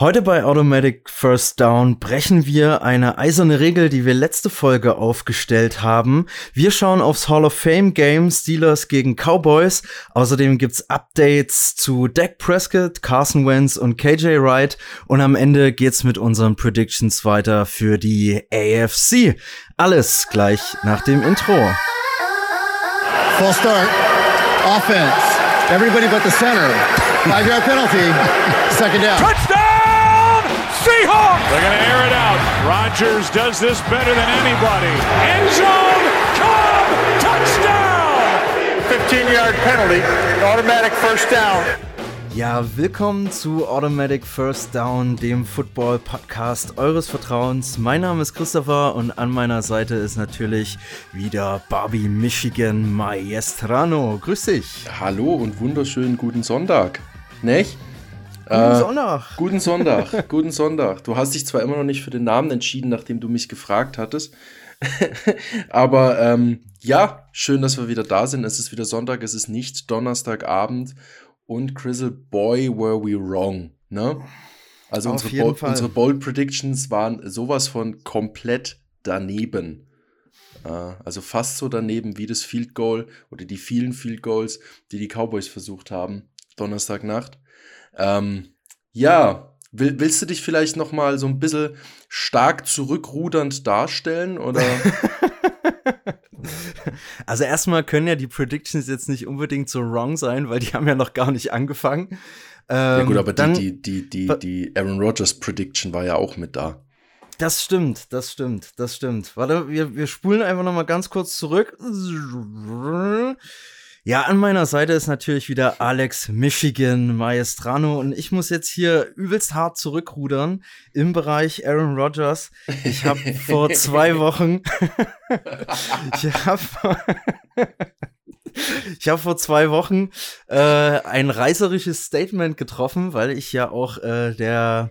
Heute bei Automatic First Down brechen wir eine eiserne Regel, die wir letzte Folge aufgestellt haben. Wir schauen aufs Hall of Fame Game Steelers gegen Cowboys. Außerdem gibt's Updates zu Dak Prescott, Carson Wentz und KJ Wright. Und am Ende geht's mit unseren Predictions weiter für die AFC. Alles gleich nach dem Intro. Full start. Offense. Everybody but the center. Five yard penalty. Second down. Touchdown! Seahawks! They're going to air it out. Rodgers does this better than anybody. End zone, Cobb, touchdown! 15-yard penalty, automatic first down. Ja, willkommen zu Automatic First Down, dem Football-Podcast eures Vertrauens. Mein Name ist Christopher und an meiner Seite ist natürlich wieder Barbie Michigan Maestrano. Grüß dich. Hallo und wunderschönen guten Sonntag. Nicht? Guten äh, Sonntag. Guten Sonntag, guten Sonntag. Du hast dich zwar immer noch nicht für den Namen entschieden, nachdem du mich gefragt hattest. Aber ähm, ja, schön, dass wir wieder da sind. Es ist wieder Sonntag, es ist nicht Donnerstagabend. Und Grizzle Boy, were we wrong. Ne? Also unsere, Bo unsere Bold Predictions waren sowas von komplett daneben. Äh, also fast so daneben wie das Field Goal oder die vielen Field Goals, die die Cowboys versucht haben, Donnerstagnacht. Ähm, ja, will, willst du dich vielleicht noch mal so ein bisschen stark zurückrudernd darstellen oder? Also erstmal können ja die Predictions jetzt nicht unbedingt so wrong sein, weil die haben ja noch gar nicht angefangen. Ähm, ja gut, aber dann, die, die, die, die, die Aaron Rodgers Prediction war ja auch mit da. Das stimmt, das stimmt, das stimmt. Warte, wir, wir spulen einfach noch mal ganz kurz zurück. Ja, an meiner Seite ist natürlich wieder Alex Michigan Maestrano und ich muss jetzt hier übelst hart zurückrudern im Bereich Aaron Rodgers. Ich habe vor zwei Wochen, ich habe ich habe vor zwei Wochen äh, ein reißerisches Statement getroffen, weil ich ja auch äh, der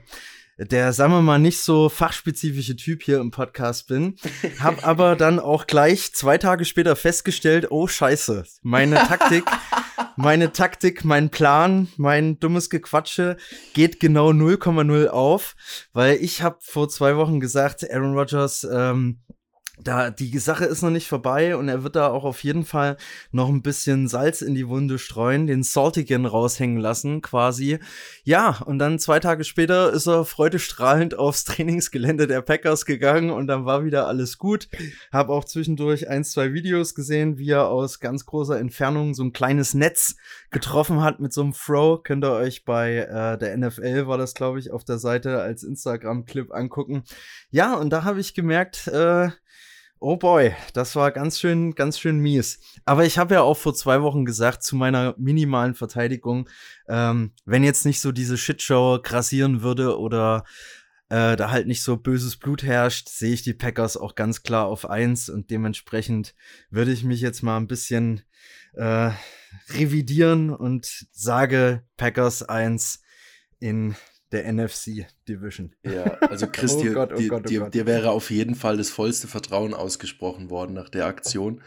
der, sagen wir mal, nicht so fachspezifische Typ hier im Podcast bin. Hab aber dann auch gleich zwei Tage später festgestellt, oh scheiße, meine Taktik, meine Taktik, mein Plan, mein dummes Gequatsche geht genau 0,0 auf, weil ich habe vor zwei Wochen gesagt, Aaron Rodgers ähm, da die Sache ist noch nicht vorbei und er wird da auch auf jeden Fall noch ein bisschen Salz in die Wunde streuen, den Saltigen raushängen lassen, quasi. Ja, und dann zwei Tage später ist er freudestrahlend aufs Trainingsgelände der Packers gegangen und dann war wieder alles gut. Hab auch zwischendurch ein, zwei Videos gesehen, wie er aus ganz großer Entfernung so ein kleines Netz getroffen hat mit so einem Throw. Könnt ihr euch bei äh, der NFL, war das glaube ich, auf der Seite als Instagram-Clip angucken. Ja, und da habe ich gemerkt, äh, Oh boy, das war ganz schön, ganz schön mies. Aber ich habe ja auch vor zwei Wochen gesagt, zu meiner minimalen Verteidigung, ähm, wenn jetzt nicht so diese Shitshow grassieren würde oder äh, da halt nicht so böses Blut herrscht, sehe ich die Packers auch ganz klar auf eins und dementsprechend würde ich mich jetzt mal ein bisschen äh, revidieren und sage Packers eins in der NFC Division. Ja, also Chris, oh dir, Gott, oh Gott, oh dir, dir, wäre auf jeden Fall das vollste Vertrauen ausgesprochen worden nach der Aktion.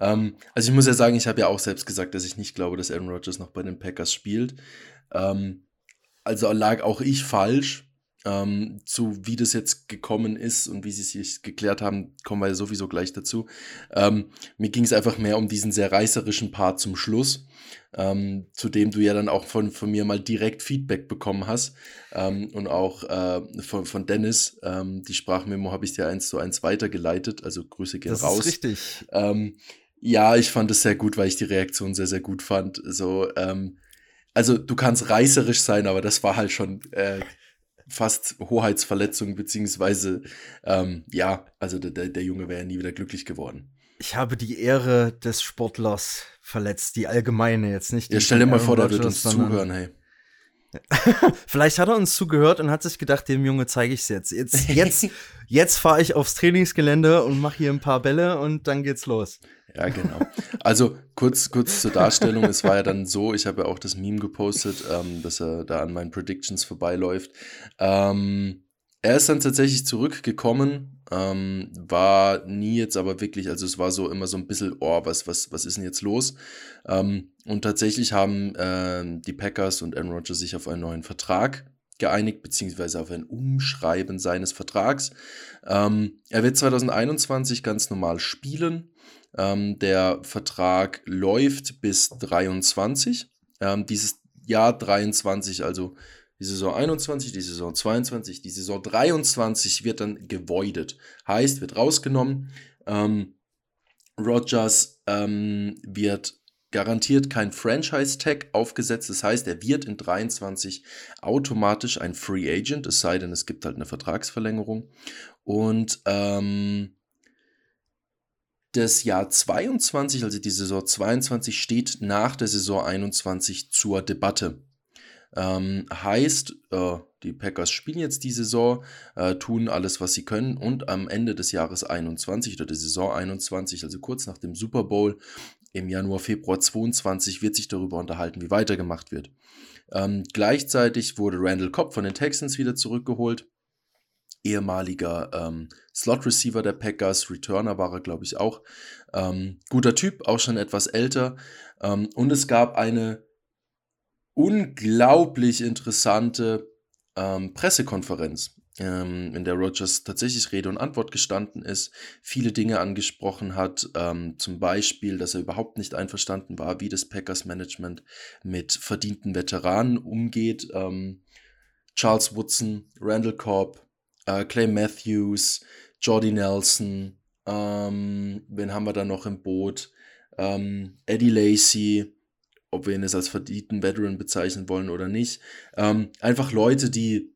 Ähm, also ich muss ja sagen, ich habe ja auch selbst gesagt, dass ich nicht glaube, dass Aaron Rodgers noch bei den Packers spielt. Ähm, also lag auch ich falsch. Ähm, zu wie das jetzt gekommen ist und wie sie sich geklärt haben, kommen wir ja sowieso gleich dazu. Ähm, mir ging es einfach mehr um diesen sehr reißerischen Part zum Schluss ähm, zu dem du ja dann auch von, von mir mal direkt Feedback bekommen hast. Ähm, und auch äh, von, von Dennis, ähm, die Sprachmemo habe ich dir eins zu eins weitergeleitet. Also Grüße gehen das raus. Das ist richtig. Ähm, ja, ich fand es sehr gut, weil ich die Reaktion sehr, sehr gut fand. So, also du kannst reißerisch sein, aber das war halt schon äh, fast Hoheitsverletzung, beziehungsweise ähm, ja, also der, der Junge wäre ja nie wieder glücklich geworden. Ich habe die Ehre des Sportlers verletzt, die allgemeine jetzt nicht. Ja, stell dir mal vor, der wird uns zuhören, hey. Vielleicht hat er uns zugehört und hat sich gedacht, dem Junge zeige ich es jetzt. Jetzt, jetzt, jetzt fahre ich aufs Trainingsgelände und mache hier ein paar Bälle und dann geht's los. Ja, genau. Also kurz, kurz zur Darstellung. es war ja dann so, ich habe ja auch das Meme gepostet, ähm, dass er da an meinen Predictions vorbeiläuft. Ähm, er ist dann tatsächlich zurückgekommen, ähm, war nie jetzt aber wirklich, also es war so immer so ein bisschen, oh, was, was, was ist denn jetzt los? Ähm, und tatsächlich haben äh, die Packers und Aaron Rodgers sich auf einen neuen Vertrag geeinigt, beziehungsweise auf ein Umschreiben seines Vertrags. Ähm, er wird 2021 ganz normal spielen. Ähm, der Vertrag läuft bis 23. Ähm, dieses Jahr 23, also die Saison 21, die Saison 22, die Saison 23 wird dann gevoidet. Heißt, wird rausgenommen. Ähm, Rogers ähm, wird garantiert kein Franchise-Tag aufgesetzt. Das heißt, er wird in 23 automatisch ein Free Agent, es sei denn, es gibt halt eine Vertragsverlängerung. Und ähm, das Jahr 22, also die Saison 22, steht nach der Saison 21 zur Debatte. Ähm, heißt, äh, die Packers spielen jetzt die Saison, äh, tun alles, was sie können und am Ende des Jahres 21 oder der Saison 21, also kurz nach dem Super Bowl im Januar, Februar 22, wird sich darüber unterhalten, wie weitergemacht wird. Ähm, gleichzeitig wurde Randall Cobb von den Texans wieder zurückgeholt. Ehemaliger ähm, Slot-Receiver der Packers, Returner war er, glaube ich, auch. Ähm, guter Typ, auch schon etwas älter. Ähm, und es gab eine unglaublich interessante ähm, Pressekonferenz, ähm, in der Rogers tatsächlich Rede und Antwort gestanden ist, viele Dinge angesprochen hat, ähm, zum Beispiel, dass er überhaupt nicht einverstanden war, wie das Packers Management mit verdienten Veteranen umgeht. Charles Woodson, Randall Cobb, äh, Clay Matthews, Jordy Nelson, ähm, wen haben wir da noch im Boot? Ähm, Eddie Lacey, ob wir ihn jetzt als verdienten Veteran bezeichnen wollen oder nicht. Ähm, einfach Leute, die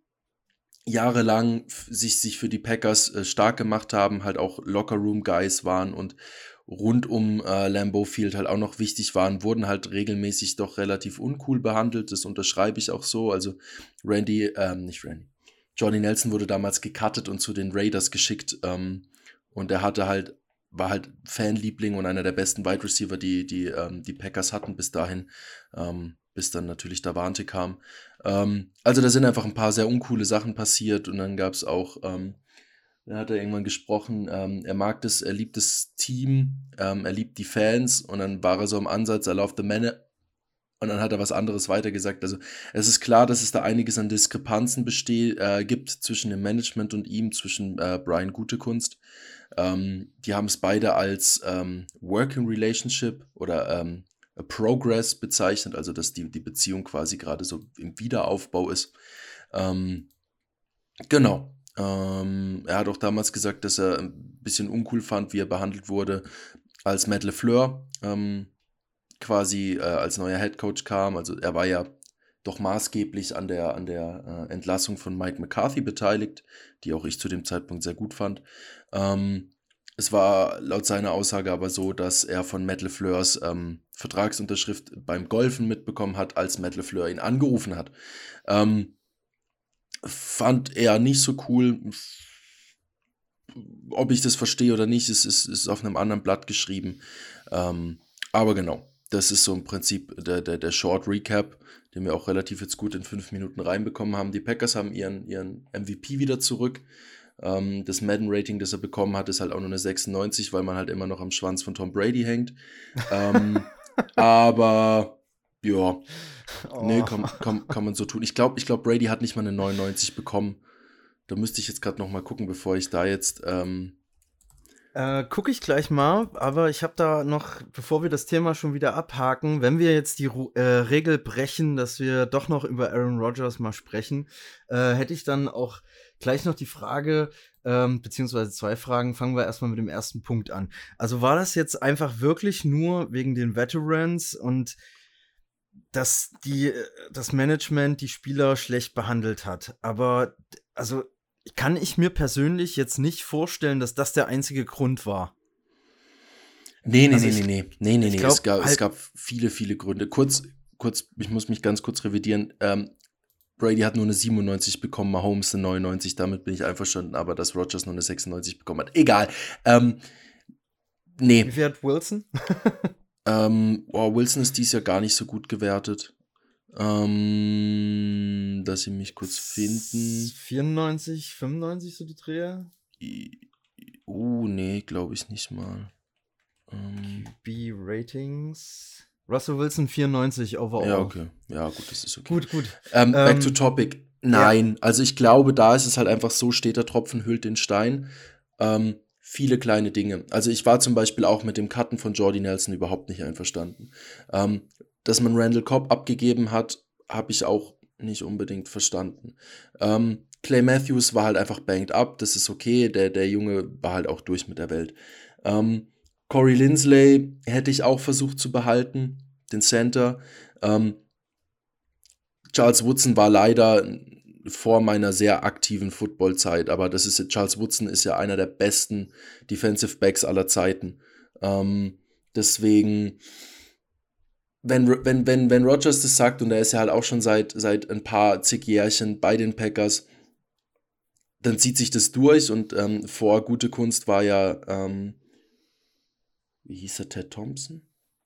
jahrelang sich, sich für die Packers äh, stark gemacht haben, halt auch Locker-Room-Guys waren und rund um äh, Lambeau Field halt auch noch wichtig waren, wurden halt regelmäßig doch relativ uncool behandelt. Das unterschreibe ich auch so. Also Randy, ähm, nicht Randy, Johnny Nelson wurde damals gecuttet und zu den Raiders geschickt. Ähm, und er hatte halt war halt Fanliebling und einer der besten Wide Receiver, die die, ähm, die Packers hatten bis dahin, ähm, bis dann natürlich Davante kam. Ähm, also da sind einfach ein paar sehr uncoole Sachen passiert und dann gab es auch, ähm, dann hat er irgendwann gesprochen, ähm, er mag das, er liebt das Team, er liebt die Fans und dann war er so im Ansatz, I love the man, und dann hat er was anderes weitergesagt. Also es ist klar, dass es da einiges an Diskrepanzen besteht, äh, gibt zwischen dem Management und ihm, zwischen äh, Brian Gutekunst. Ähm, die haben es beide als ähm, Working Relationship oder ähm, Progress bezeichnet, also dass die, die Beziehung quasi gerade so im Wiederaufbau ist. Ähm, genau. Ähm, er hat auch damals gesagt, dass er ein bisschen uncool fand, wie er behandelt wurde, als Matt LeFleur ähm, quasi äh, als neuer Head Coach kam. Also er war ja doch maßgeblich an der, an der äh, Entlassung von Mike McCarthy beteiligt, die auch ich zu dem Zeitpunkt sehr gut fand. Ähm, es war laut seiner Aussage aber so, dass er von Matt LeFleurs ähm, Vertragsunterschrift beim Golfen mitbekommen hat, als Matt LeFleur ihn angerufen hat. Ähm, fand er nicht so cool. Ob ich das verstehe oder nicht, ist, ist, ist auf einem anderen Blatt geschrieben. Ähm, aber genau, das ist so im Prinzip der, der, der Short Recap, den wir auch relativ jetzt gut in fünf Minuten reinbekommen haben. Die Packers haben ihren, ihren MVP wieder zurück. Ähm, das Madden-Rating, das er bekommen hat, ist halt auch nur eine 96, weil man halt immer noch am Schwanz von Tom Brady hängt. ähm, aber ja, oh. nee, kann, kann, kann man so tun. Ich glaube, ich glaub, Brady hat nicht mal eine 99 bekommen. Da müsste ich jetzt gerade noch mal gucken, bevor ich da jetzt ähm, äh, Gucke ich gleich mal, aber ich habe da noch, bevor wir das Thema schon wieder abhaken, wenn wir jetzt die äh, Regel brechen, dass wir doch noch über Aaron Rodgers mal sprechen, äh, hätte ich dann auch gleich noch die Frage, ähm, beziehungsweise zwei Fragen. Fangen wir erstmal mit dem ersten Punkt an. Also war das jetzt einfach wirklich nur wegen den Veterans und dass die, äh, das Management die Spieler schlecht behandelt hat? Aber also kann ich mir persönlich jetzt nicht vorstellen, dass das der einzige Grund war. Nee, nee, also nee, nee, nee, nee, nee, nee, glaub, es, gab, halt es gab viele, viele Gründe. Kurz, kurz, ich muss mich ganz kurz revidieren. Ähm, Brady hat nur eine 97 bekommen, Mahomes eine 99, damit bin ich einverstanden, aber dass Rogers nur eine 96 bekommen hat. Egal. Ähm, nee. Wie viel hat Wilson? ähm, oh, Wilson ist dies Jahr gar nicht so gut gewertet. Ähm, dass sie mich kurz finden. 94, 95 so die Dreher? Uh, nee, glaube ich nicht mal. Ähm, B-Ratings. Russell Wilson 94 overall. Ja, okay. Ja, gut, das ist okay. Gut, gut. Ähm, back ähm, to topic. Nein, ja. also ich glaube, da ist es halt einfach so, steht der Tropfen hüllt den Stein. Ähm, viele kleine Dinge. Also ich war zum Beispiel auch mit dem Cutten von Jordy Nelson überhaupt nicht einverstanden. Ähm, dass man Randall Cobb abgegeben hat, habe ich auch nicht unbedingt verstanden. Ähm, Clay Matthews war halt einfach banked up, das ist okay, der, der Junge war halt auch durch mit der Welt. Ähm, Corey Lindsley hätte ich auch versucht zu behalten, den Center. Ähm, Charles Woodson war leider vor meiner sehr aktiven Footballzeit, aber das ist Charles Woodson ist ja einer der besten Defensive Backs aller Zeiten. Ähm, deswegen, wenn, wenn, wenn, wenn Rogers das sagt, und er ist ja halt auch schon seit, seit ein paar zig Jährchen bei den Packers, dann zieht sich das durch und ähm, vor gute Kunst war ja, ähm, wie hieß er, Ted Thompson?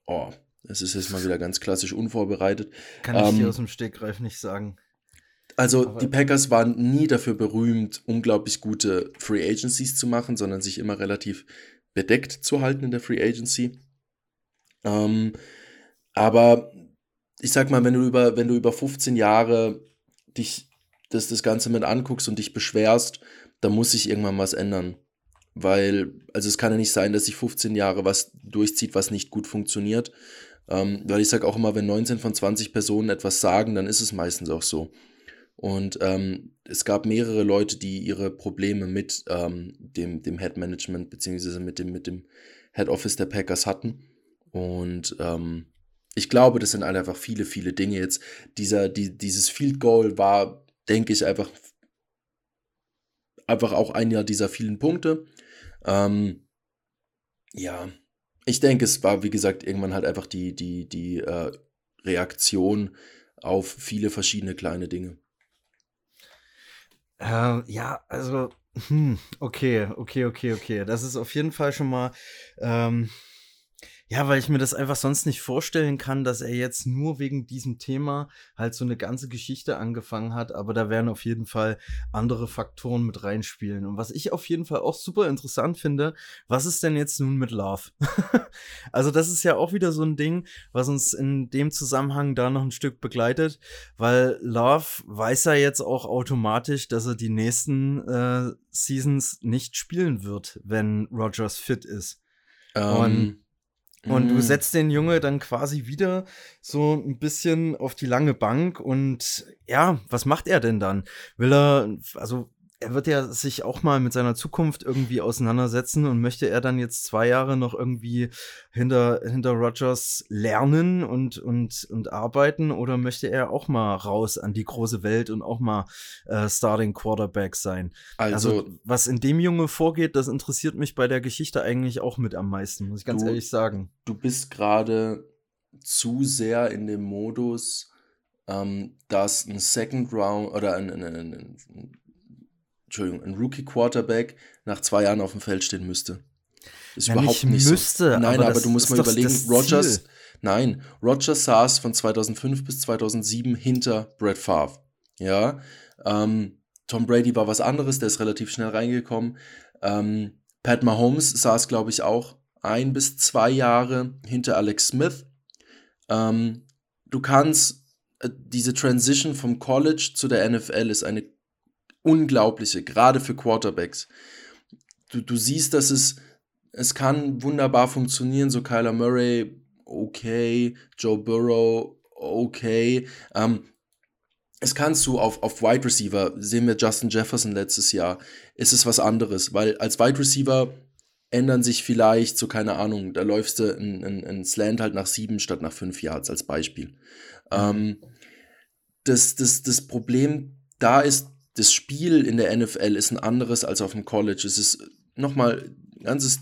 Oh, es ist jetzt mal wieder ganz klassisch unvorbereitet. Kann ich ähm, dir aus dem Stegreif nicht sagen. Also Aber die Packers waren nie dafür berühmt, unglaublich gute Free Agencies zu machen, sondern sich immer relativ bedeckt zu halten in der Free Agency. Ähm, aber ich sag mal, wenn du über, wenn du über 15 Jahre dich das, das Ganze mit anguckst und dich beschwerst, dann muss sich irgendwann was ändern. Weil, also es kann ja nicht sein, dass sich 15 Jahre was durchzieht, was nicht gut funktioniert. Ähm, weil ich sage auch immer, wenn 19 von 20 Personen etwas sagen, dann ist es meistens auch so. Und ähm, es gab mehrere Leute, die ihre Probleme mit ähm, dem, dem Head Management beziehungsweise mit dem, mit dem Head Office der Packers hatten. Und ähm, ich glaube, das sind halt einfach viele, viele Dinge jetzt. Dieser, die, dieses Field Goal war, denke ich, einfach, einfach auch einer dieser vielen Punkte. Ähm, ja, ich denke, es war, wie gesagt, irgendwann halt einfach die, die, die äh, Reaktion auf viele verschiedene kleine Dinge. Äh, ja, also, hm, okay, okay, okay, okay. Das ist auf jeden Fall schon mal ähm, ja, weil ich mir das einfach sonst nicht vorstellen kann, dass er jetzt nur wegen diesem Thema halt so eine ganze Geschichte angefangen hat, aber da werden auf jeden Fall andere Faktoren mit reinspielen. Und was ich auf jeden Fall auch super interessant finde, was ist denn jetzt nun mit Love? also das ist ja auch wieder so ein Ding, was uns in dem Zusammenhang da noch ein Stück begleitet, weil Love weiß ja jetzt auch automatisch, dass er die nächsten äh, Seasons nicht spielen wird, wenn Rogers fit ist. Um. Und ähm, und du mhm. setzt den Junge dann quasi wieder so ein bisschen auf die lange Bank und ja, was macht er denn dann? Will er, also er wird ja sich auch mal mit seiner Zukunft irgendwie auseinandersetzen und möchte er dann jetzt zwei Jahre noch irgendwie hinter, hinter Rogers lernen und, und, und arbeiten oder möchte er auch mal raus an die große Welt und auch mal äh, Starting Quarterback sein? Also, also, was in dem Junge vorgeht, das interessiert mich bei der Geschichte eigentlich auch mit am meisten, muss ich ganz du, ehrlich sagen. Du bist gerade zu sehr in dem Modus, ähm, dass ein Second Round oder ein, ein, ein, ein Entschuldigung, ein Rookie-Quarterback nach zwei Jahren auf dem Feld stehen müsste. Ist Na, überhaupt nicht müsste, so. Nein, aber, aber du musst mal überlegen, Rogers, nein, Rogers saß von 2005 bis 2007 hinter Brett Favre. Ja, ähm, Tom Brady war was anderes, der ist relativ schnell reingekommen. Ähm, Pat Mahomes saß, glaube ich, auch ein bis zwei Jahre hinter Alex Smith. Ähm, du kannst, äh, diese Transition vom College zu der NFL ist eine unglaubliche, gerade für Quarterbacks. Du, du siehst, dass es, es kann wunderbar funktionieren, so Kyler Murray, okay, Joe Burrow, okay. Ähm, es kannst du auf, auf Wide Receiver, sehen wir Justin Jefferson letztes Jahr, ist es was anderes, weil als Wide Receiver ändern sich vielleicht, so keine Ahnung, da läufst du ein, ein, ein Slant halt nach sieben statt nach fünf Yards als Beispiel. Ähm, das, das, das Problem da ist, das Spiel in der NFL ist ein anderes als auf dem College. Es ist nochmal ein ganzes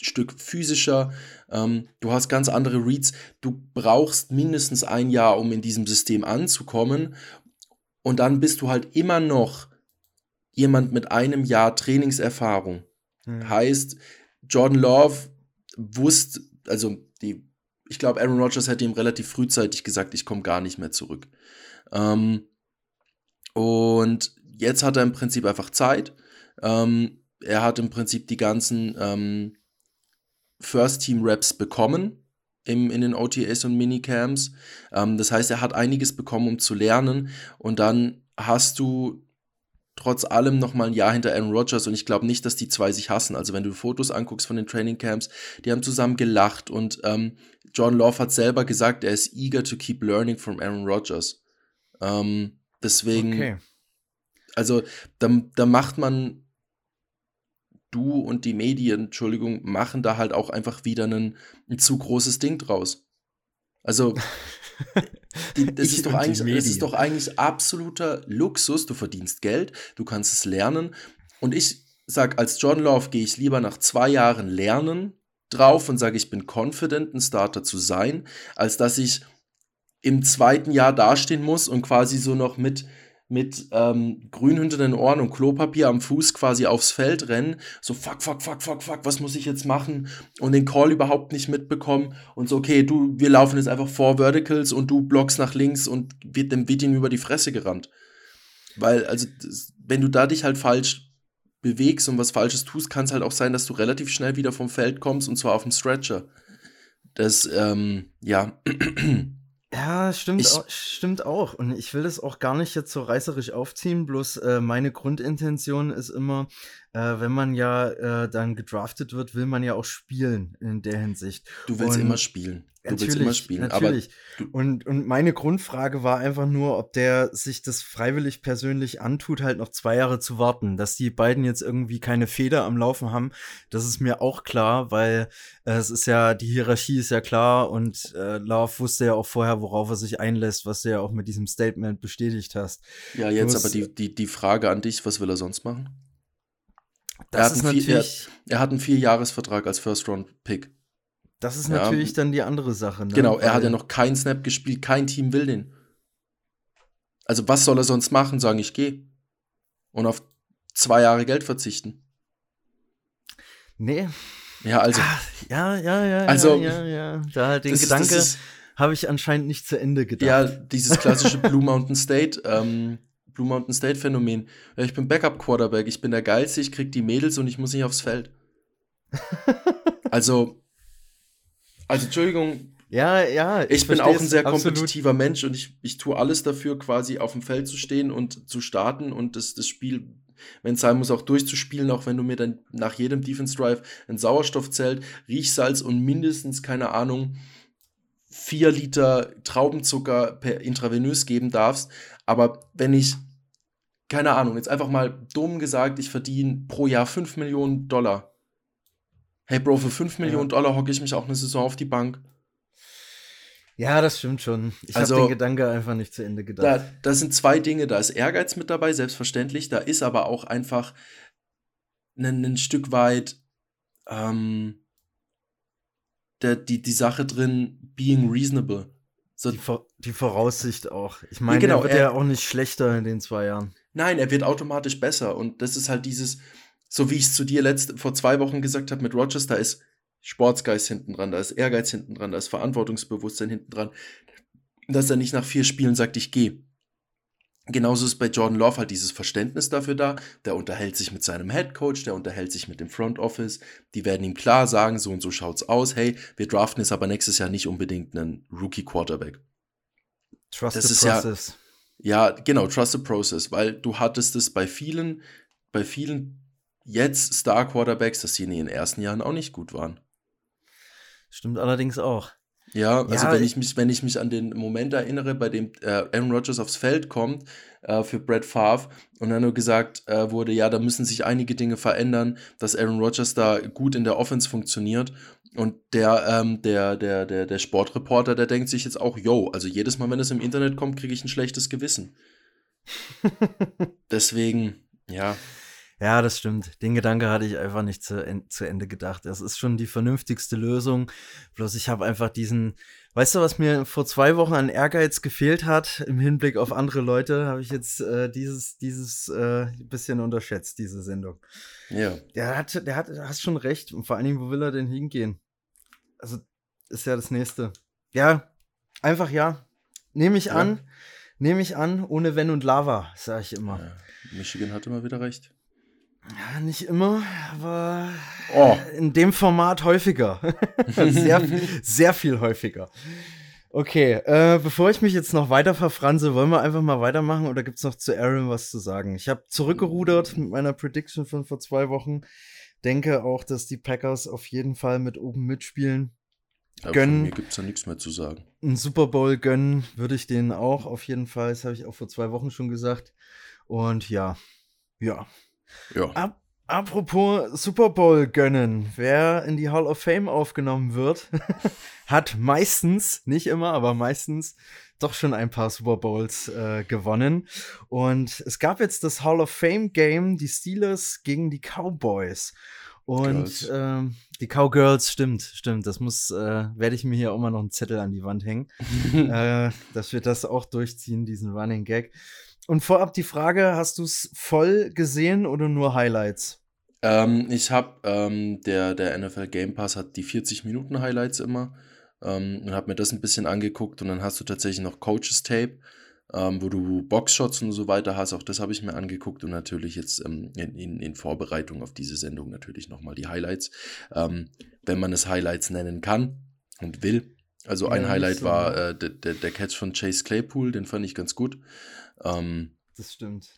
Stück physischer. Ähm, du hast ganz andere Reads. Du brauchst mindestens ein Jahr, um in diesem System anzukommen. Und dann bist du halt immer noch jemand mit einem Jahr Trainingserfahrung. Mhm. Heißt, Jordan Love wusste, also die, ich glaube, Aaron Rodgers hätte ihm relativ frühzeitig gesagt, ich komme gar nicht mehr zurück. Ähm, und jetzt hat er im Prinzip einfach Zeit. Ähm, er hat im Prinzip die ganzen ähm, First-Team-Raps bekommen im, in den OTAs und Minicamps. Ähm, das heißt, er hat einiges bekommen, um zu lernen. Und dann hast du trotz allem noch mal ein Jahr hinter Aaron Rodgers und ich glaube nicht, dass die zwei sich hassen. Also wenn du Fotos anguckst von den Training Camps, die haben zusammen gelacht und ähm, John Love hat selber gesagt, er ist eager to keep learning from Aaron Rodgers. Ähm, deswegen, okay. Also da, da macht man du und die Medien, Entschuldigung, machen da halt auch einfach wieder ein, ein zu großes Ding draus. Also das, ist doch eigentlich, das ist doch eigentlich absoluter Luxus. Du verdienst Geld, du kannst es lernen. Und ich sage, als John Love gehe ich lieber nach zwei Jahren Lernen drauf und sage, ich bin confident, ein Starter zu sein, als dass ich im zweiten Jahr dastehen muss und quasi so noch mit mit ähm, grün hinter den Ohren und Klopapier am Fuß quasi aufs Feld rennen. So, fuck, fuck, fuck, fuck, fuck, was muss ich jetzt machen? Und den Call überhaupt nicht mitbekommen. Und so, okay, du, wir laufen jetzt einfach vor Verticals und du blockst nach links und wird dem ihm über die Fresse gerannt. Weil, also, das, wenn du da dich halt falsch bewegst und was Falsches tust, kann es halt auch sein, dass du relativ schnell wieder vom Feld kommst und zwar auf dem Stretcher. Das, ähm, ja. Ja, stimmt, ich, auch, stimmt auch. Und ich will das auch gar nicht jetzt so reißerisch aufziehen, bloß äh, meine Grundintention ist immer, äh, wenn man ja äh, dann gedraftet wird, will man ja auch spielen in der Hinsicht. Du willst Und immer spielen. Du natürlich, willst immer spielen. Natürlich. und, und meine Grundfrage war einfach nur, ob der sich das freiwillig persönlich antut, halt noch zwei Jahre zu warten. Dass die beiden jetzt irgendwie keine Feder am Laufen haben, das ist mir auch klar, weil äh, es ist ja, die Hierarchie ist ja klar und äh, Love wusste ja auch vorher, worauf er sich einlässt, was du ja auch mit diesem Statement bestätigt hast. Ja, jetzt Bloß, aber die, die, die Frage an dich, was will er sonst machen? Das ist natürlich. Vier, er, er, hat einen Vierjahresvertrag als First-Round-Pick. Das ist natürlich ja, dann die andere Sache. Ne? Genau, er hat ja noch keinen Snap gespielt, kein Team will den. Also was soll er sonst machen? Sagen, ich gehe. Und auf zwei Jahre Geld verzichten. Nee. Ja, also. Ach, ja, ja, ja. Also, ja, ja, ja. Da den Gedanke habe ich anscheinend nicht zu Ende gedacht. Ja, dieses klassische Blue Mountain State, ähm, Blue Mountain State Phänomen. Ich bin Backup Quarterback, ich bin der Geilste, ich krieg die Mädels und ich muss nicht aufs Feld. also, also Entschuldigung. Ja, ja. Ich, ich bin auch ein sehr kompetitiver absolut. Mensch und ich, ich tue alles dafür, quasi auf dem Feld zu stehen und zu starten und das, das Spiel, wenn es sein muss, auch durchzuspielen, auch wenn du mir dann nach jedem Defense Drive ein Sauerstoffzelt, Riechsalz und mindestens, keine Ahnung, vier Liter Traubenzucker per intravenös geben darfst. Aber wenn ich, keine Ahnung, jetzt einfach mal dumm gesagt, ich verdiene pro Jahr 5 Millionen Dollar hey Bro, für 5 Millionen Dollar hocke ich mich auch eine Saison auf die Bank. Ja, das stimmt schon. Ich also, habe den Gedanke einfach nicht zu Ende gedacht. Da, da sind zwei Dinge. Da ist Ehrgeiz mit dabei, selbstverständlich. Da ist aber auch einfach ein, ein Stück weit ähm, der, die, die Sache drin, being reasonable. So, die, die Voraussicht auch. Ich meine, ja, genau, er wird er, ja auch nicht schlechter in den zwei Jahren. Nein, er wird automatisch besser. Und das ist halt dieses, so wie ich es zu dir letzt, vor zwei Wochen gesagt habe mit Rogers, da ist Sportsgeist hinten dran, da ist Ehrgeiz hinten dran, da ist Verantwortungsbewusstsein hinten dran, dass er nicht nach vier Spielen sagt, ich gehe. Genauso ist bei Jordan Love halt dieses Verständnis dafür da. Der unterhält sich mit seinem Head Coach, der unterhält sich mit dem Front Office. Die werden ihm klar sagen, so und so schaut's aus. Hey, wir draften jetzt aber nächstes Jahr nicht unbedingt einen Rookie Quarterback. Trust das the process. Ja, ja, genau, trust the process, weil du hattest es bei vielen, bei vielen jetzt Star Quarterbacks, dass sie in ihren ersten Jahren auch nicht gut waren. Stimmt allerdings auch. Ja, also ja, wenn ich mich, wenn ich mich an den Moment erinnere, bei dem äh, Aaron Rodgers aufs Feld kommt äh, für Brett Favre und dann nur gesagt äh, wurde, ja, da müssen sich einige Dinge verändern, dass Aaron Rodgers da gut in der Offense funktioniert. Und der, ähm, der, der, der, der Sportreporter, der denkt sich jetzt auch, yo, also jedes Mal, wenn es im Internet kommt, kriege ich ein schlechtes Gewissen. Deswegen, ja. Ja, das stimmt. Den Gedanke hatte ich einfach nicht zu, en zu Ende gedacht. Das ist schon die vernünftigste Lösung. Bloß ich habe einfach diesen, weißt du, was mir vor zwei Wochen an Ehrgeiz gefehlt hat im Hinblick auf andere Leute, habe ich jetzt äh, dieses, dieses äh, bisschen unterschätzt, diese Sendung. Ja. Der hat, der hat, hast schon recht. Und vor allen Dingen, wo will er denn hingehen? Also, ist ja das nächste. Ja, einfach ja. Nehme ich ja. an. Nehme ich an, ohne Wenn und Lava, sage ich immer. Ja. Michigan hat immer wieder recht. Ja, nicht immer, aber oh. in dem Format häufiger. sehr, sehr viel häufiger. Okay, äh, bevor ich mich jetzt noch weiter verfranse, wollen wir einfach mal weitermachen oder gibt es noch zu Aaron was zu sagen? Ich habe zurückgerudert mit meiner Prediction von vor zwei Wochen. Denke auch, dass die Packers auf jeden Fall mit oben mitspielen. Aber Gönnen. Mir gibt es da nichts mehr zu sagen. Ein Super Bowl gönnen würde ich denen auch auf jeden Fall. Das habe ich auch vor zwei Wochen schon gesagt. Und ja, ja. Ja. Ab, apropos Super Bowl gönnen. Wer in die Hall of Fame aufgenommen wird, hat meistens, nicht immer, aber meistens doch schon ein paar Super Bowls äh, gewonnen. Und es gab jetzt das Hall of Fame Game, die Steelers gegen die Cowboys. Und ähm, die Cowgirls, stimmt, stimmt. Das muss, äh, werde ich mir hier auch mal noch einen Zettel an die Wand hängen, äh, dass wir das auch durchziehen, diesen Running Gag. Und vorab die Frage, hast du es voll gesehen oder nur Highlights? Ähm, ich habe, ähm, der, der NFL Game Pass hat die 40 Minuten Highlights immer ähm, und habe mir das ein bisschen angeguckt und dann hast du tatsächlich noch Coaches Tape, ähm, wo du Boxshots und so weiter hast. Auch das habe ich mir angeguckt und natürlich jetzt ähm, in, in, in Vorbereitung auf diese Sendung natürlich nochmal die Highlights, ähm, wenn man es Highlights nennen kann und will. Also ein Ja, Highlight so. war äh, der, der, der Catch von Chase Claypool, den fand ich ganz gut. Ähm, Das stimmt.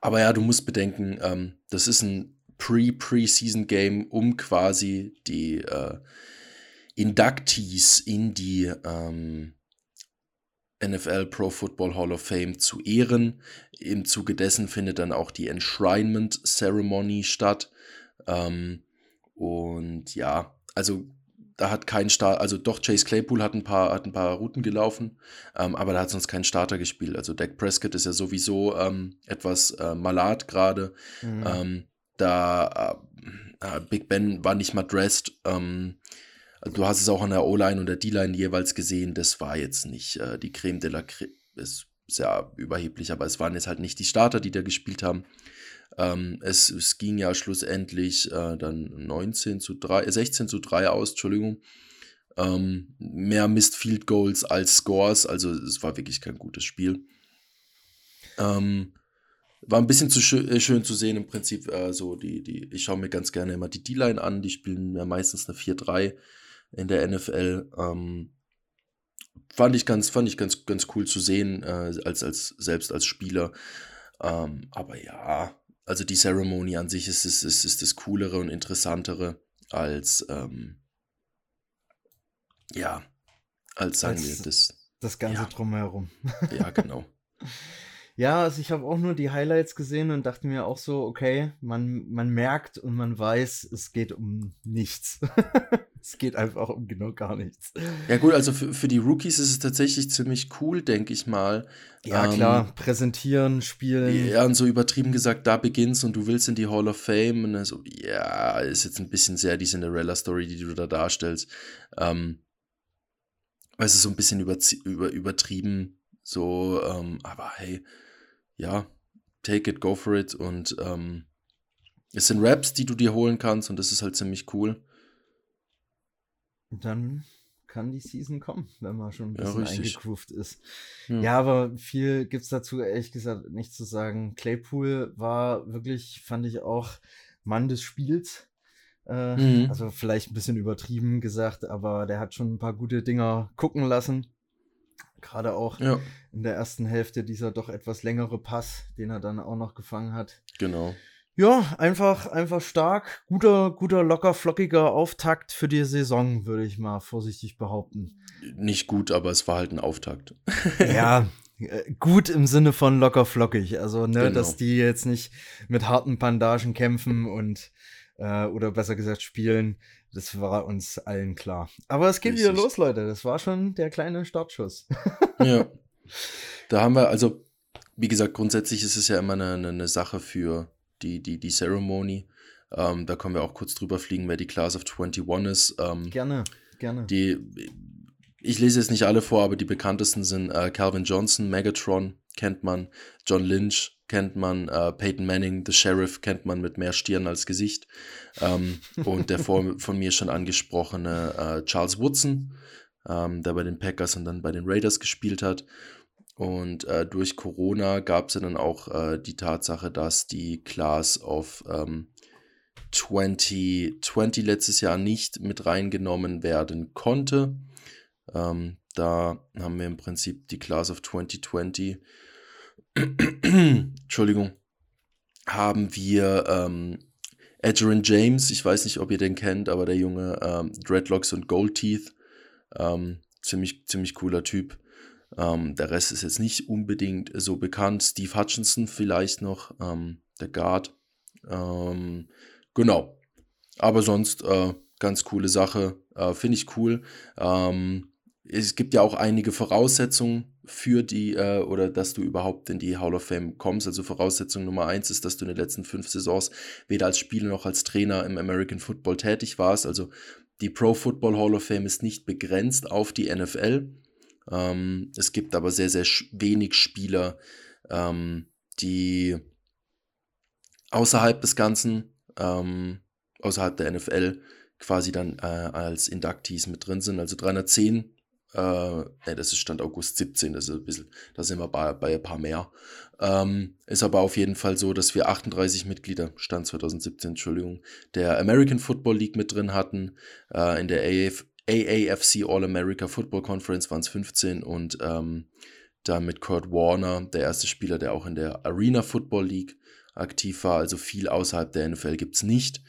aber ja, du musst bedenken, ähm, das ist ein Pre-Preseason-Game, um quasi die äh, Inductees in die ähm, NFL Pro Football Hall of Fame zu ehren. Im Zuge dessen findet dann auch die Enshrinement Ceremony statt. Ähm, und ja, also da hat kein Start, also doch Chase Claypool hat ein paar, hat ein paar Routen gelaufen, ähm, aber da hat sonst kein Starter gespielt. Also Dak Prescott ist ja sowieso ähm, etwas äh, malat gerade. Mhm. Ähm, da äh, äh, Big Ben war nicht mal dressed. Ähm, du hast es auch an der O-Line und der D-Line jeweils gesehen. Das war jetzt nicht äh, die Creme de la Creme. Ist sehr überheblich, aber es waren jetzt halt nicht die Starter, die da gespielt haben. Ähm, es, es ging ja schlussendlich äh, dann 19 zu 3, äh, 16 zu 3 aus, Entschuldigung. Ähm, mehr Missed Field Goals als Scores, also es war wirklich kein gutes Spiel. Ähm, war ein bisschen zu schön, äh, schön zu sehen im Prinzip. Äh, so die, die, ich schaue mir ganz gerne immer die D-Line an, die spielen ja meistens eine 4-3 in der NFL. Ähm, fand ich ganz, fand ich ganz, ganz cool zu sehen, äh, als, als, selbst als Spieler. Ähm, aber ja, also die Ceremony an sich ist, ist, ist, ist das Coolere und Interessantere als, ähm, ja, als sagen Als- wir das. Das Ganze Ja. drumherum. Ja, genau. Ja, also ich habe auch nur die Highlights gesehen und dachte mir auch so, okay, man, man merkt und man weiß, es geht um nichts. es geht einfach um genau gar nichts. Ja, gut, also für, für die Rookies ist es tatsächlich ziemlich cool, denke ich mal. Ja, Ähm, klar, präsentieren, spielen. Ja, und so übertrieben gesagt, da beginnst und du willst in die Hall of Fame. Und dann so, ja, ist jetzt ein bisschen sehr die Cinderella-Story, die du da darstellst. Ähm, es ist so ein bisschen überzie- über, übertrieben, so, ähm, aber hey, ja, take it, go for it. Und ähm, es sind Raps, die du dir holen kannst und das ist halt ziemlich cool. Dann kann die Season kommen, wenn man schon ein Ja, bisschen richtig. eingegroovt ist. Ja. Ja, aber viel gibt's dazu ehrlich gesagt nicht zu sagen. Claypool war wirklich, fand ich auch Mann des Spiels. Äh, Mhm. Also vielleicht ein bisschen übertrieben gesagt, aber der hat schon ein paar gute Dinger gucken lassen. Gerade auch Ja, in der ersten Hälfte dieser doch etwas längere Pass, den er dann auch noch gefangen hat. genau. Ja, einfach, einfach stark. Guter, guter, locker, flockiger Auftakt für die Saison, würde ich mal vorsichtig behaupten. Nicht gut, aber es war halt ein Auftakt. Ja, äh, gut im Sinne von locker, flockig. Also, ne, Genau. dass die jetzt nicht mit harten Bandagen kämpfen und, äh, oder besser gesagt spielen. Das war uns allen klar. Aber es geht wieder Richtig. los, Leute. Das war schon der kleine Startschuss. Ja. Da haben wir, also, wie gesagt, grundsätzlich ist es ja immer eine, eine, eine Sache für die, die, die Ceremony. Ähm, da können wir auch kurz drüber fliegen, wer die Class of 21 ist. Ähm, Gerne, gerne. die, ich lese jetzt nicht alle vor, aber die bekanntesten sind äh, Calvin Johnson, Megatron, kennt man, John Lynch kennt man, äh, Peyton Manning, The Sheriff kennt man mit mehr Stirn als Gesicht. Ähm, und der vor, von mir schon angesprochene äh, Charles Woodson, ähm, der bei den Packers und dann bei den Raiders gespielt hat. Und äh, durch Corona gab es ja dann auch äh, die Tatsache, dass die Class of ähm, 2020 letztes Jahr nicht mit reingenommen werden konnte. Ähm, Da haben wir im Prinzip die Class of 2020. Entschuldigung. Haben wir ähm, Adrian James, ich weiß nicht, ob ihr den kennt, aber der Junge ähm, Dreadlocks und Gold Teeth. Ähm, ziemlich, ziemlich cooler Typ. Ähm, der Rest ist jetzt nicht unbedingt so bekannt. Steve Hutchinson vielleicht noch, ähm, der Guard. Ähm, genau. Aber sonst äh, ganz coole Sache. Äh, Finde ich cool. Ähm, es gibt ja auch einige Voraussetzungen für die, äh, oder dass du überhaupt in die Hall of Fame kommst. Also Voraussetzung Nummer eins ist, dass du in den letzten fünf Saisons weder als Spieler noch als Trainer im American Football tätig warst. Also die Pro Football Hall of Fame ist nicht begrenzt auf die NFL. Ähm, es gibt aber sehr, sehr wenig Spieler, ähm, die außerhalb des Ganzen, ähm, außerhalb der NFL, quasi dann äh, als Inductees mit drin sind. Also 310 äh, ne, das ist Stand August 17, das ist ein bisschen, da sind wir bei, bei ein paar mehr. Ähm, ist aber auf jeden Fall so, dass wir 38 Mitglieder, Stand 2017, Entschuldigung, der American Football League mit drin hatten. Äh, in der AF, AAFC All-America Football Conference waren es 15 und ähm, da mit Kurt Warner, der erste Spieler, der auch in der Arena Football League aktiv war. Also viel außerhalb der NFL gibt es nicht.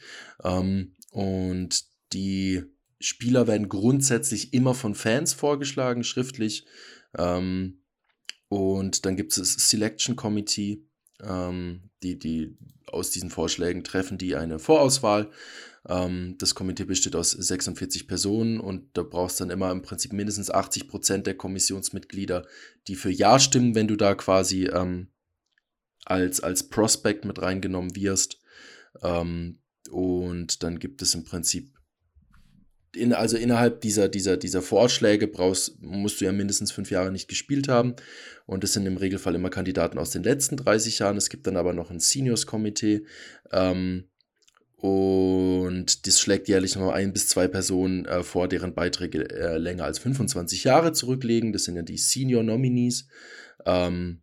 Ähm, und die Spieler werden grundsätzlich immer von Fans vorgeschlagen, schriftlich. Ähm, und dann gibt es das Selection Committee, ähm, die, die aus diesen Vorschlägen treffen die eine Vorauswahl. Ähm, das Komitee besteht aus 46 Personen und da brauchst du dann immer im Prinzip mindestens 80 Prozent der Kommissionsmitglieder, die für Ja stimmen, wenn du da quasi ähm, als, als Prospect mit reingenommen wirst. Ähm, und dann gibt es im Prinzip in, also innerhalb dieser, dieser, dieser Vorschläge brauchst, musst du ja mindestens fünf Jahre nicht gespielt haben. Und das sind im Regelfall immer Kandidaten aus den letzten 30 Jahren. Es gibt dann aber noch ein Seniors-Komitee. Ähm, und das schlägt jährlich noch ein bis zwei Personen äh, vor, deren Beiträge äh, länger als 25 Jahre zurücklegen. Das sind ja die Senior Nominees. Ähm,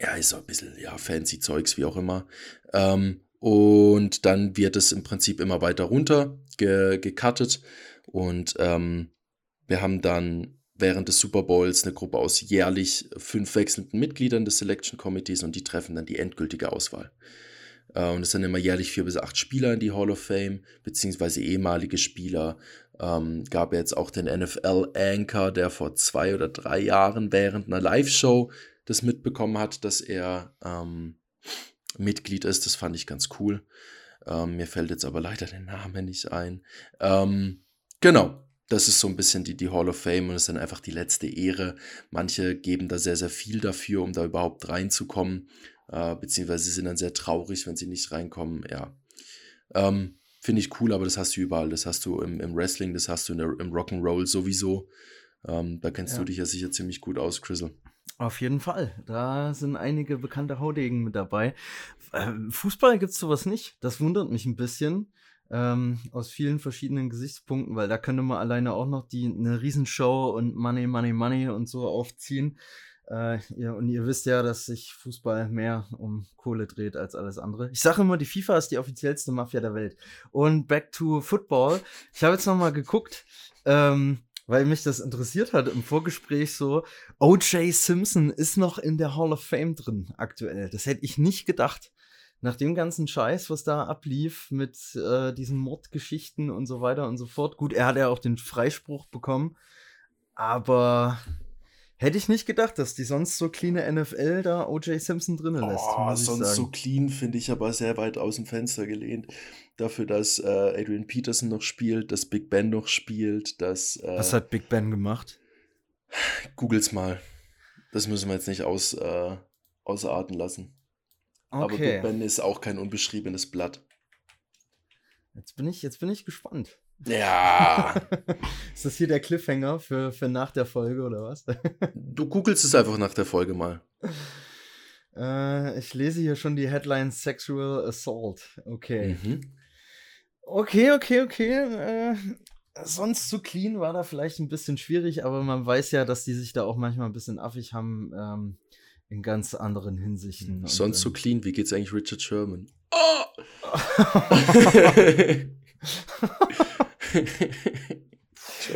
ja, ist so ein bisschen, ja, fancy Zeugs, wie auch immer. Ähm, und dann wird es im Prinzip immer weiter runter ge gecuttet. Und ähm, wir haben dann während des Super Bowls eine Gruppe aus jährlich fünf wechselnden Mitgliedern des Selection Committees und die treffen dann die endgültige Auswahl. Äh, und es sind immer jährlich vier bis acht Spieler in die Hall of Fame, beziehungsweise ehemalige Spieler. Ähm, gab jetzt auch den NFL-Anchor, der vor zwei oder drei Jahren während einer Live-Show das mitbekommen hat, dass er ähm, Mitglied ist. Das fand ich ganz cool. Ähm, mir fällt jetzt aber leider der Name nicht ein. Ähm, genau, das ist so ein bisschen die, die Hall of Fame und es ist dann einfach die letzte Ehre. Manche geben da sehr, sehr viel dafür, um da überhaupt reinzukommen, äh, beziehungsweise sind dann sehr traurig, wenn sie nicht reinkommen. Ja, ähm, finde ich cool, aber das hast du überall. Das hast du im, im Wrestling, das hast du der, im Rock'n'Roll sowieso. Ähm, da kennst ja. du dich ja sicher ziemlich gut aus, Chrisel. Auf jeden Fall. Da sind einige bekannte Haudegen mit dabei. Ähm, Fußball gibt es sowas nicht. Das wundert mich ein bisschen. Ähm, aus vielen verschiedenen Gesichtspunkten, weil da könnte man alleine auch noch die eine Riesenshow und Money, Money, Money und so aufziehen. Äh, ja, und ihr wisst ja, dass sich Fußball mehr um Kohle dreht als alles andere. Ich sage immer, die FIFA ist die offiziellste Mafia der Welt. Und back to Football. Ich habe jetzt noch mal geguckt. Ähm, weil mich das interessiert hat im Vorgespräch so, O.J. Simpson ist noch in der Hall of Fame drin aktuell. Das hätte ich nicht gedacht. Nach dem ganzen Scheiß, was da ablief mit äh, diesen Mordgeschichten und so weiter und so fort. Gut, er hat ja auch den Freispruch bekommen, aber Hätte ich nicht gedacht, dass die sonst so clean NFL da O.J. Simpson drinnen lässt. Oh, sonst so clean finde ich aber sehr weit aus dem Fenster gelehnt. Dafür, dass äh, Adrian Peterson noch spielt, dass Big Ben noch spielt, dass. Äh, Was hat Big Ben gemacht? Googles mal. Das müssen wir jetzt nicht aus, äh, ausarten lassen. Okay. Aber Big Ben ist auch kein unbeschriebenes Blatt. Jetzt bin ich, jetzt bin ich gespannt. Ja. ist das hier der Cliffhanger für, für nach der Folge oder was? du googelst es einfach nach der Folge mal. Äh, ich lese hier schon die Headline Sexual Assault. Okay. Mhm. Okay, okay, okay. Äh, sonst zu clean war da vielleicht ein bisschen schwierig, aber man weiß ja, dass die sich da auch manchmal ein bisschen affig haben ähm, in ganz anderen Hinsichten. Sonst zu so clean, wie geht's eigentlich Richard Sherman? Oh!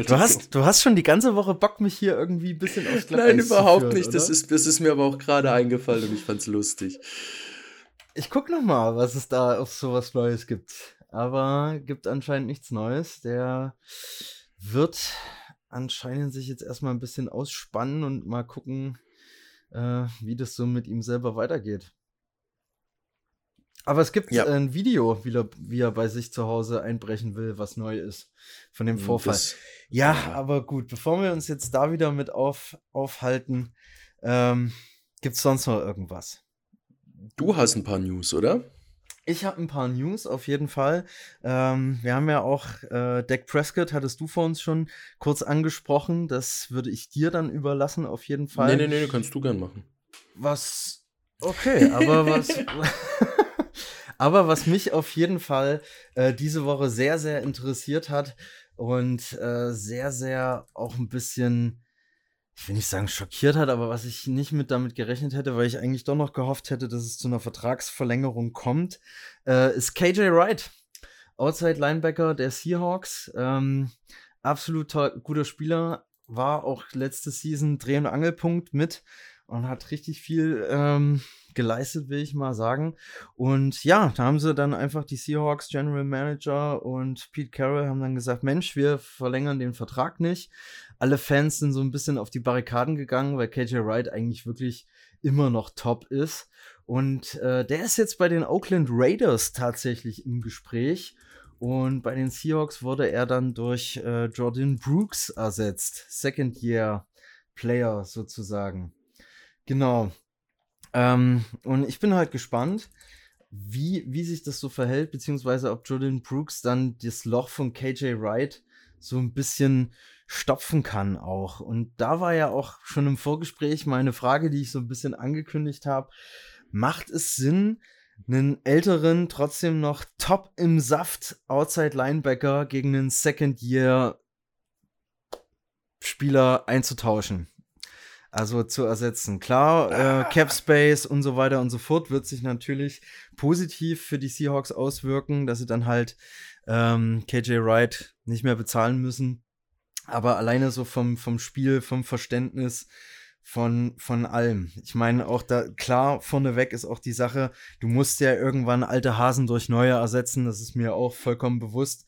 Du hast, du hast schon die ganze Woche Bock, mich hier irgendwie ein bisschen aufs Glatteis Nein, überhaupt führen, nicht. Das ist, das ist mir aber auch gerade eingefallen und ich fand's lustig. Ich guck noch mal, was es da auf sowas Neues gibt. Aber gibt anscheinend nichts Neues. Der wird anscheinend sich jetzt erstmal ein bisschen ausspannen und mal gucken, äh, wie das so mit ihm selber weitergeht. Aber es gibt ja. ein Video, wie er, wie er bei sich zu Hause einbrechen will, was neu ist von dem hm, Vorfall. Das, ja, ja, aber gut, bevor wir uns jetzt da wieder mit auf, aufhalten, ähm, gibt es sonst noch irgendwas? Du hast ein paar News, oder? Ich habe ein paar News auf jeden Fall. Ähm, wir haben ja auch äh, Dak Prescott, hattest du vor uns schon kurz angesprochen. Das würde ich dir dann überlassen, auf jeden Fall. Nee, nee, nee, kannst du gern machen. Was. Okay, aber was. aber was mich auf jeden Fall äh, diese Woche sehr, sehr interessiert hat und äh, sehr, sehr auch ein bisschen ich will nicht sagen schockiert hat, aber was ich nicht mit damit gerechnet hätte, weil ich eigentlich doch noch gehofft hätte, dass es zu einer Vertragsverlängerung kommt, äh, ist KJ Wright, Outside Linebacker der Seahawks. Ähm, absolut guter Spieler, war auch letzte Season Dreh- und Angelpunkt mit und hat richtig viel ähm, geleistet, will ich mal sagen. Und ja, da haben sie dann einfach die Seahawks General Manager und Pete Carroll haben dann gesagt, Mensch, wir verlängern den Vertrag nicht. Alle Fans sind so ein bisschen auf die Barrikaden gegangen, weil KJ Wright eigentlich wirklich immer noch top ist. Und äh, der ist jetzt bei den Oakland Raiders tatsächlich im Gespräch. Und bei den Seahawks wurde er dann durch äh, Jordan Brooks ersetzt. Second Year Player sozusagen. Genau. Ähm, und ich bin halt gespannt, wie, wie sich das so verhält, beziehungsweise ob Jordan Brooks dann das Loch von KJ Wright so ein bisschen stopfen kann auch. Und da war ja auch schon im Vorgespräch meine Frage, die ich so ein bisschen angekündigt habe. Macht es Sinn, einen älteren, trotzdem noch top im Saft Outside Linebacker gegen einen Second Year Spieler einzutauschen? Also zu ersetzen. Klar, äh, Cap Space und so weiter und so fort wird sich natürlich positiv für die Seahawks auswirken, dass sie dann halt ähm, KJ Wright nicht mehr bezahlen müssen. Aber alleine so vom, vom Spiel, vom Verständnis, von, von allem. Ich meine, auch da, klar, vorneweg ist auch die Sache, du musst ja irgendwann alte Hasen durch neue ersetzen, das ist mir auch vollkommen bewusst.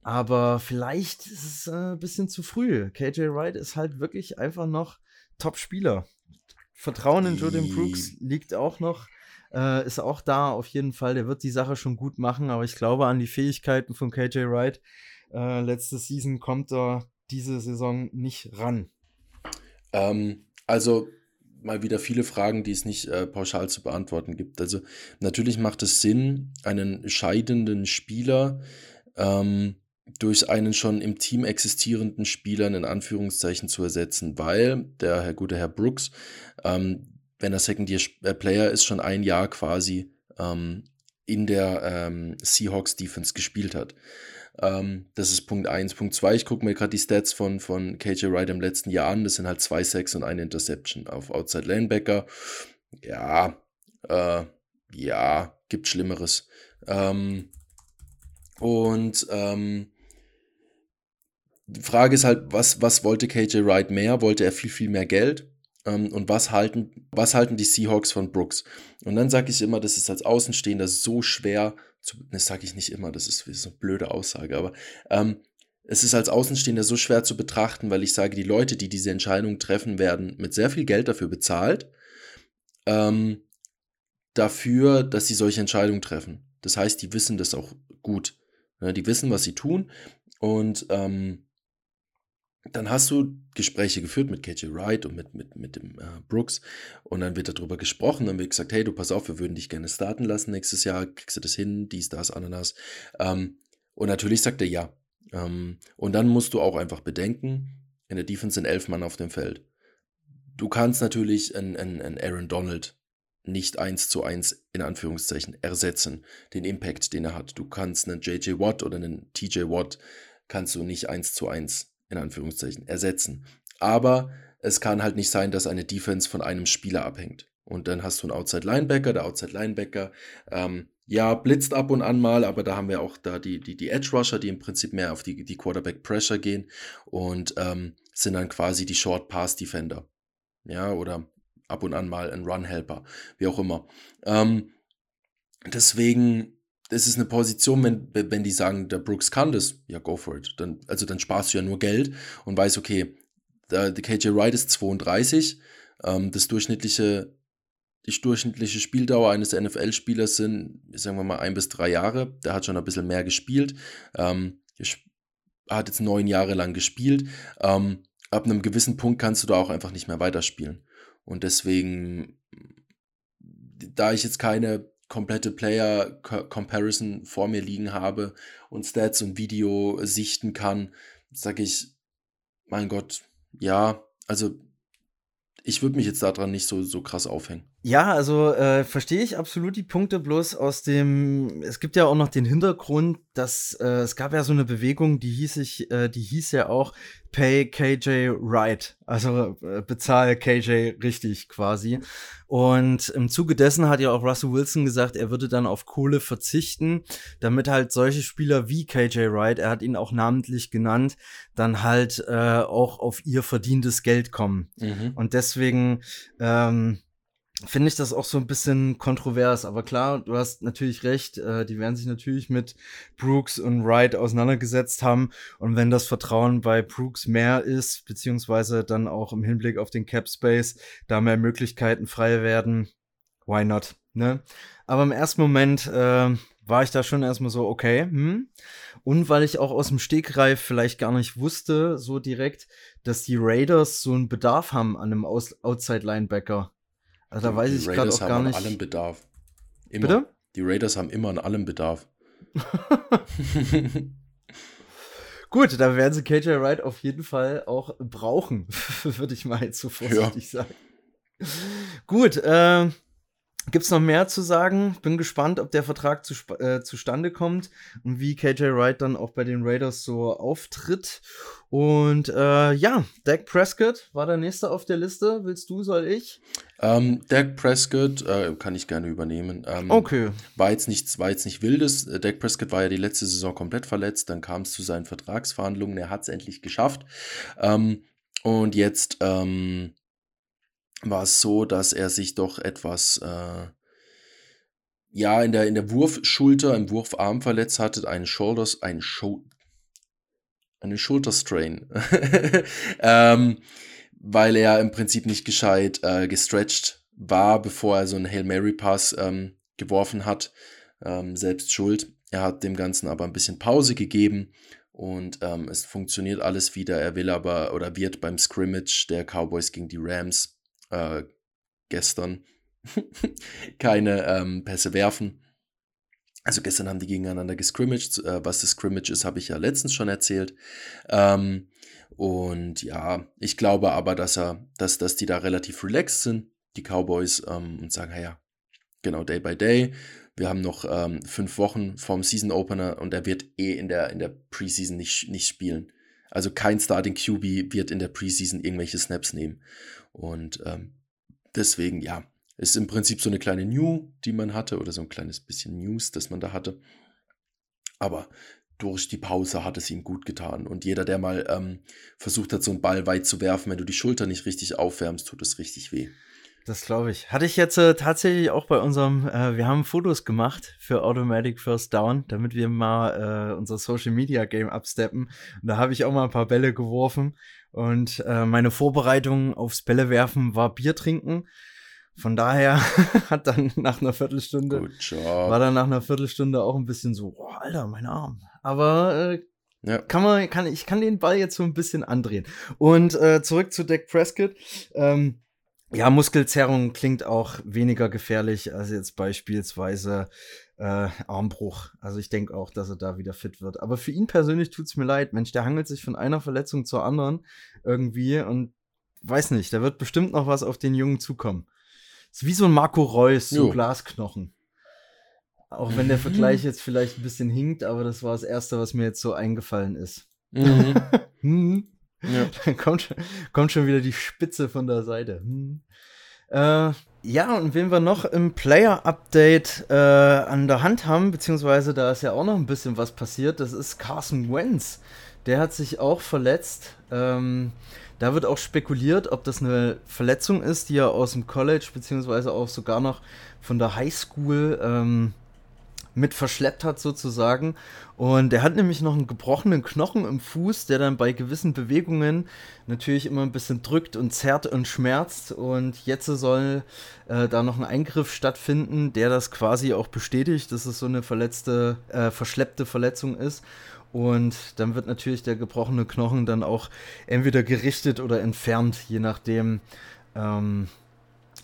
Aber vielleicht ist es äh, ein bisschen zu früh. KJ Wright ist halt wirklich einfach noch Top-Spieler. Vertrauen in Jordan Brooks liegt auch noch, äh, ist auch da auf jeden Fall. Der wird die Sache schon gut machen, aber ich glaube an die Fähigkeiten von KJ Wright. Äh, letzte Season kommt er diese Saison nicht ran. Ähm, also mal wieder viele Fragen, die es nicht äh, pauschal zu beantworten gibt. Also natürlich macht es Sinn, einen scheidenden Spieler ähm, durch einen schon im Team existierenden Spieler in Anführungszeichen zu ersetzen, weil der Herr gute Herr Brooks, ähm, wenn er Second Year äh, Player ist, schon ein Jahr quasi ähm, in der ähm, Seahawks Defense gespielt hat. Ähm, das ist Punkt 1. Punkt 2, ich gucke mir gerade die Stats von, von KJ Wright im letzten Jahr an. Das sind halt zwei Sacks und eine Interception auf Outside Linebacker. Ja, äh, ja, gibt Schlimmeres. Ähm, und ähm, die Frage ist halt, was, was wollte KJ Wright mehr? Wollte er viel, viel mehr Geld? Ähm, und was halten, was halten die Seahawks von Brooks? Und dann sage ich immer, das ist als Außenstehender so schwer zu, das sage ich nicht immer, das ist, so eine blöde Aussage, aber ähm, es ist als Außenstehender so schwer zu betrachten, weil ich sage, die Leute, die diese Entscheidung treffen, werden mit sehr viel Geld dafür bezahlt, ähm, dafür, dass sie solche Entscheidungen treffen. Das heißt, die wissen das auch gut. Ja, die wissen, was sie tun und ähm, dann hast du Gespräche geführt mit KJ Wright und mit, mit, mit dem äh, Brooks und dann wird darüber gesprochen, dann wird gesagt, hey, du pass auf, wir würden dich gerne starten lassen nächstes Jahr, kriegst du das hin, dies, das, Ananas. Ähm, und natürlich sagt er ja. Ähm, und dann musst du auch einfach bedenken, in der Defense sind elf Mann auf dem Feld. Du kannst natürlich einen, einen Aaron Donald nicht eins zu eins in Anführungszeichen ersetzen, den Impact, den er hat. Du kannst einen JJ Watt oder einen TJ Watt kannst du nicht eins zu eins in Anführungszeichen, ersetzen. Aber es kann halt nicht sein, dass eine Defense von einem Spieler abhängt. Und dann hast du einen Outside Linebacker, der Outside Linebacker, ähm, ja, blitzt ab und an mal, aber da haben wir auch da die, die, die Edge Rusher, die im Prinzip mehr auf die, die Quarterback Pressure gehen und ähm, sind dann quasi die Short Pass Defender. Ja, oder ab und an mal ein Run Helper, wie auch immer. Ähm, deswegen, das ist eine Position, wenn, wenn die sagen, der Brooks kann das, ja, go for it. Dann, also dann sparst du ja nur Geld und weißt, okay, der, der KJ Wright ist 32, ähm, das durchschnittliche die durchschnittliche Spieldauer eines NFL-Spielers sind, sagen wir mal, ein bis drei Jahre. Der hat schon ein bisschen mehr gespielt. Ähm, hat jetzt neun Jahre lang gespielt. Ähm, ab einem gewissen Punkt kannst du da auch einfach nicht mehr weiterspielen. Und deswegen, da ich jetzt keine komplette Player-Comparison vor mir liegen habe und Stats und Video sichten kann, sage ich, mein Gott, ja, also ich würde mich jetzt daran nicht so, so krass aufhängen. Ja, also äh, verstehe ich absolut die Punkte, bloß aus dem, es gibt ja auch noch den Hintergrund, dass äh, es gab ja so eine Bewegung, die hieß ich, äh, die hieß ja auch Pay KJ Right, also äh, bezahl KJ richtig quasi. Und im Zuge dessen hat ja auch Russell Wilson gesagt, er würde dann auf Kohle verzichten, damit halt solche Spieler wie KJ Wright, er hat ihn auch namentlich genannt, dann halt äh, auch auf ihr verdientes Geld kommen. Mhm. Und deswegen ähm, finde ich das auch so ein bisschen kontrovers. Aber klar, du hast natürlich recht. Äh, die werden sich natürlich mit Brooks und Wright auseinandergesetzt haben. Und wenn das Vertrauen bei Brooks mehr ist, beziehungsweise dann auch im Hinblick auf den Cap Space, da mehr Möglichkeiten frei werden, why not? Ne? Aber im ersten Moment äh, war ich da schon erstmal so, okay, hm. Und weil ich auch aus dem Stegreif vielleicht gar nicht wusste, so direkt, dass die Raiders so einen Bedarf haben an einem Outside-Linebacker. Also da weiß ich gerade auch gar nicht. Die Raiders haben an allem Bedarf. Immer. Bitte? Die Raiders haben immer an allem Bedarf. Gut, da werden sie KJ Wright auf jeden Fall auch brauchen, würde ich mal jetzt so vorsichtig ja. sagen. Gut, äh, Gibt es noch mehr zu sagen? Bin gespannt, ob der Vertrag zu, äh, zustande kommt und wie KJ Wright dann auch bei den Raiders so auftritt. Und äh, ja, Dak Prescott war der nächste auf der Liste. Willst du, soll ich? Ähm, Dak Prescott äh, kann ich gerne übernehmen. Ähm, okay. War jetzt, nichts, war jetzt nicht wildes. Äh, Dak Prescott war ja die letzte Saison komplett verletzt. Dann kam es zu seinen Vertragsverhandlungen. Er hat es endlich geschafft. Ähm, und jetzt ähm, war es so, dass er sich doch etwas, äh, ja, in der, in der Wurfschulter, im Wurfarm verletzt hatte, einen Shoulders, einen Scho eine Schulterstrain. ähm, weil er im Prinzip nicht gescheit äh, gestretched war, bevor er so einen Hail Mary Pass ähm, geworfen hat. Ähm, selbst schuld. Er hat dem Ganzen aber ein bisschen Pause gegeben und ähm, es funktioniert alles wieder. Er will aber oder wird beim Scrimmage der Cowboys gegen die Rams äh, gestern keine ähm, Pässe werfen. Also gestern haben die gegeneinander gescrimmaged. Äh, was das Scrimmage ist, habe ich ja letztens schon erzählt. Ähm, und ja, ich glaube aber, dass er, dass, dass die da relativ relaxed sind, die Cowboys, ähm, und sagen, ja, genau, Day by Day. Wir haben noch ähm, fünf Wochen vorm Season Opener und er wird eh in der, in der Preseason nicht, nicht spielen. Also kein Starting QB wird in der Preseason irgendwelche Snaps nehmen. Und ähm, deswegen, ja, ist im Prinzip so eine kleine New, die man hatte, oder so ein kleines bisschen News, das man da hatte. Aber durch die Pause hat es ihm gut getan. Und jeder, der mal ähm, versucht hat, so einen Ball weit zu werfen, wenn du die Schulter nicht richtig aufwärmst, tut es richtig weh. Das glaube ich. Hatte ich jetzt äh, tatsächlich auch bei unserem, äh, wir haben Fotos gemacht für Automatic First Down, damit wir mal äh, unser Social Media Game absteppen. Und da habe ich auch mal ein paar Bälle geworfen. Und äh, meine Vorbereitung aufs Bälle werfen war Bier trinken. Von daher hat dann nach einer Viertelstunde, war dann nach einer Viertelstunde auch ein bisschen so, oh, Alter, mein Arm. Aber äh, ja. kann man, kann, ich kann den Ball jetzt so ein bisschen andrehen. Und äh, zurück zu Dak Prescott. Ähm, ja, Muskelzerrung klingt auch weniger gefährlich als jetzt beispielsweise äh, Armbruch. Also ich denke auch, dass er da wieder fit wird. Aber für ihn persönlich tut's mir leid. Mensch, der hangelt sich von einer Verletzung zur anderen irgendwie und weiß nicht, da wird bestimmt noch was auf den Jungen zukommen. Ist wie so ein Marco Reus, so. Glasknochen. Auch wenn der Vergleich jetzt vielleicht ein bisschen hinkt, aber das war das Erste, was mir jetzt so eingefallen ist. Mhm. ja. Dann kommt, kommt schon wieder die Spitze von der Seite. Hm. Äh, Ja, und wen wir noch im Player-Update äh, an der Hand haben, beziehungsweise da ist ja auch noch ein bisschen was passiert, das ist Carson Wentz. Der hat sich auch verletzt. Ähm, da wird auch spekuliert, ob das eine Verletzung ist, die er aus dem College, beziehungsweise auch sogar noch von der Highschool ähm, mit verschleppt hat sozusagen. Und er hat nämlich noch einen gebrochenen Knochen im Fuß, der dann bei gewissen Bewegungen natürlich immer ein bisschen drückt und zerrt und schmerzt. Und jetzt soll äh, da noch ein Eingriff stattfinden, der das quasi auch bestätigt, dass es so eine verletzte, äh, verschleppte Verletzung ist. Und dann wird natürlich der gebrochene Knochen dann auch entweder gerichtet oder entfernt, je nachdem, ähm,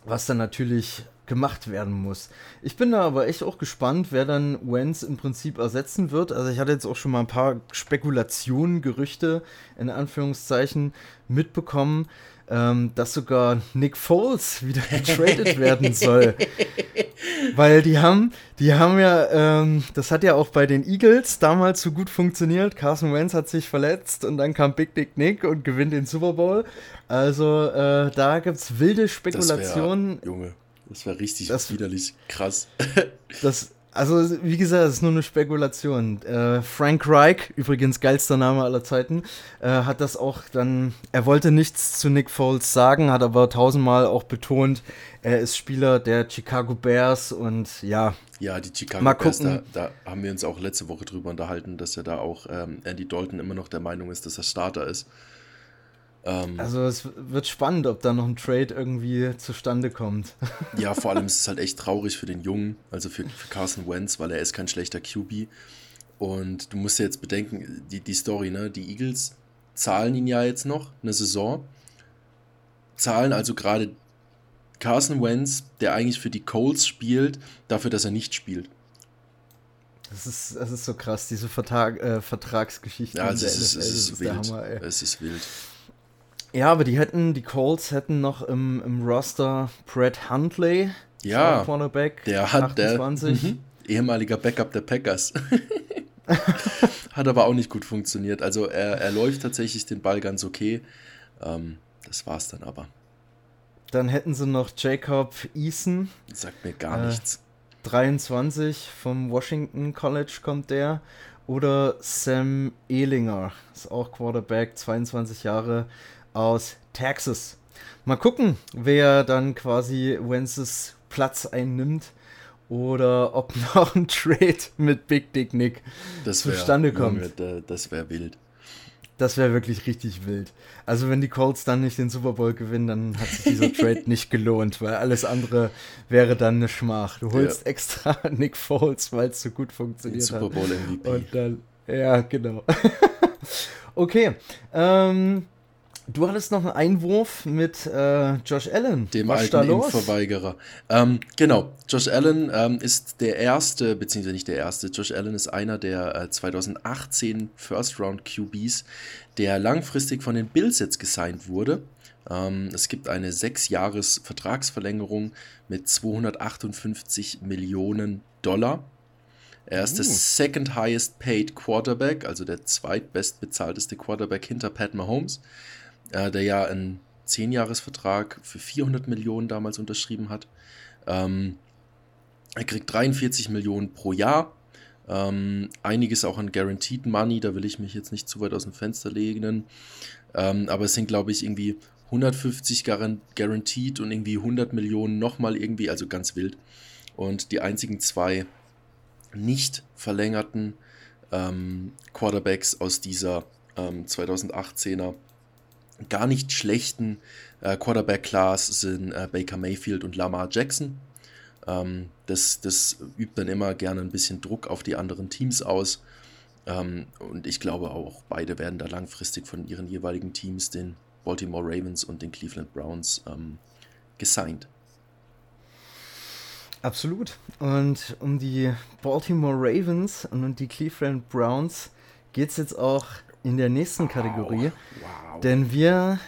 was dann natürlich gemacht werden muss. Ich bin da aber echt auch gespannt, wer dann Wenz im Prinzip ersetzen wird. Also ich hatte jetzt auch schon mal ein paar Spekulationen, Gerüchte in Anführungszeichen mitbekommen, ähm, dass sogar Nick Foles wieder getradet werden soll. Weil die haben, die haben ja, ähm, das hat ja auch bei den Eagles damals so gut funktioniert. Carson Wentz hat sich verletzt und dann kam Big Dick Nick und gewinnt den Super Bowl. Also äh, da gibt es wilde Spekulationen. Wär, Junge das war richtig das, widerlich krass. das, also, wie gesagt, das ist nur eine Spekulation. Äh, Frank Reich, übrigens geilster Name aller Zeiten, äh, hat das auch dann, er wollte nichts zu Nick Foles sagen, hat aber tausendmal auch betont, er ist Spieler der Chicago Bears und ja. Ja, die Chicago mal Bears, da, da, haben wir uns auch letzte Woche drüber unterhalten, dass er da auch ähm, Andy Dalton immer noch der Meinung ist, dass er Starter ist. Ähm, also es wird spannend, ob da noch ein Trade irgendwie zustande kommt. Ja, vor allem ist es halt echt traurig für den Jungen, also für, für Carson Wentz, weil er ist kein schlechter QB. Und du musst ja jetzt bedenken, die, die Story, ne? Die Eagles zahlen ihn ja jetzt noch eine Saison. Zahlen also gerade Carson Wentz, der eigentlich für die Colts spielt, dafür, dass er nicht spielt. Das ist, das ist so krass, diese Vertrag, äh, Vertragsgeschichte. Ja, also es, ist, es, ist, wild. Hammer, es ist wild. Ja, aber die hätten, die Colts hätten noch im, im Roster Brett Huntley, ja, Cornerback, der hat 28. Der, mhm, ehemaliger Backup der Packers. hat aber auch nicht gut funktioniert. Also er, er läuft tatsächlich den Ball ganz okay. Ähm, das war's dann aber. Dann hätten sie noch Jacob Eason. Sagt mir gar äh, nichts. 23 vom Washington College kommt der. Oder Sam Ehlinger, ist auch Quarterback, 22 Jahre, aus Texas. Mal gucken, wer dann quasi Wences Platz einnimmt oder ob noch ein Trade mit Big Dick Nick das wär, zustande kommt. Junge, das wäre wild. Das wäre wirklich richtig wild. Also wenn die Colts dann nicht den Super Bowl gewinnen, dann hat sich dieser Trade nicht gelohnt, weil alles andere wäre dann eine Schmach. Du holst ja. extra Nick Foles, weil es so gut funktioniert Super Bowl MVP. Und dann, ja, genau. okay, ähm, Du hattest noch einen Einwurf mit äh, Josh Allen. Dem Was alten Impfverweigerer. Ähm, genau, Josh Allen ähm, ist der erste, beziehungsweise nicht der erste, Josh Allen ist einer der äh, 2018 First Round QBs, der langfristig von den Bills jetzt gesigned wurde. Ähm, es gibt eine sechs Jahres Vertragsverlängerung mit 258 Millionen Dollar. Er ist uh. der second highest paid Quarterback, also der zweitbestbezahlteste Quarterback hinter Pat Mahomes äh, der ja einen 10-Jahres-Vertrag für 400 Millionen damals unterschrieben hat. Ähm, er kriegt 43 Millionen pro Jahr. Ähm, einiges auch an Guaranteed Money, da will ich mich jetzt nicht zu weit aus dem Fenster legen. Ähm, aber es sind, glaube ich, irgendwie 150 Guaranteed und irgendwie 100 Millionen nochmal irgendwie, also ganz wild. Und die einzigen zwei nicht verlängerten ähm, Quarterbacks aus dieser 2018er ähm, gar nicht schlechten äh, Quarterback-Class sind äh, Baker Mayfield und Lamar Jackson. Ähm, das, das übt dann immer gerne ein bisschen Druck auf die anderen Teams aus. Ähm, und ich glaube auch, beide werden da langfristig von ihren jeweiligen Teams, den Baltimore Ravens und den Cleveland Browns, ähm, gesigned. Absolut. Und um die Baltimore Ravens und um die Cleveland Browns geht es jetzt auch in der nächsten Kategorie. Wow. Denn wir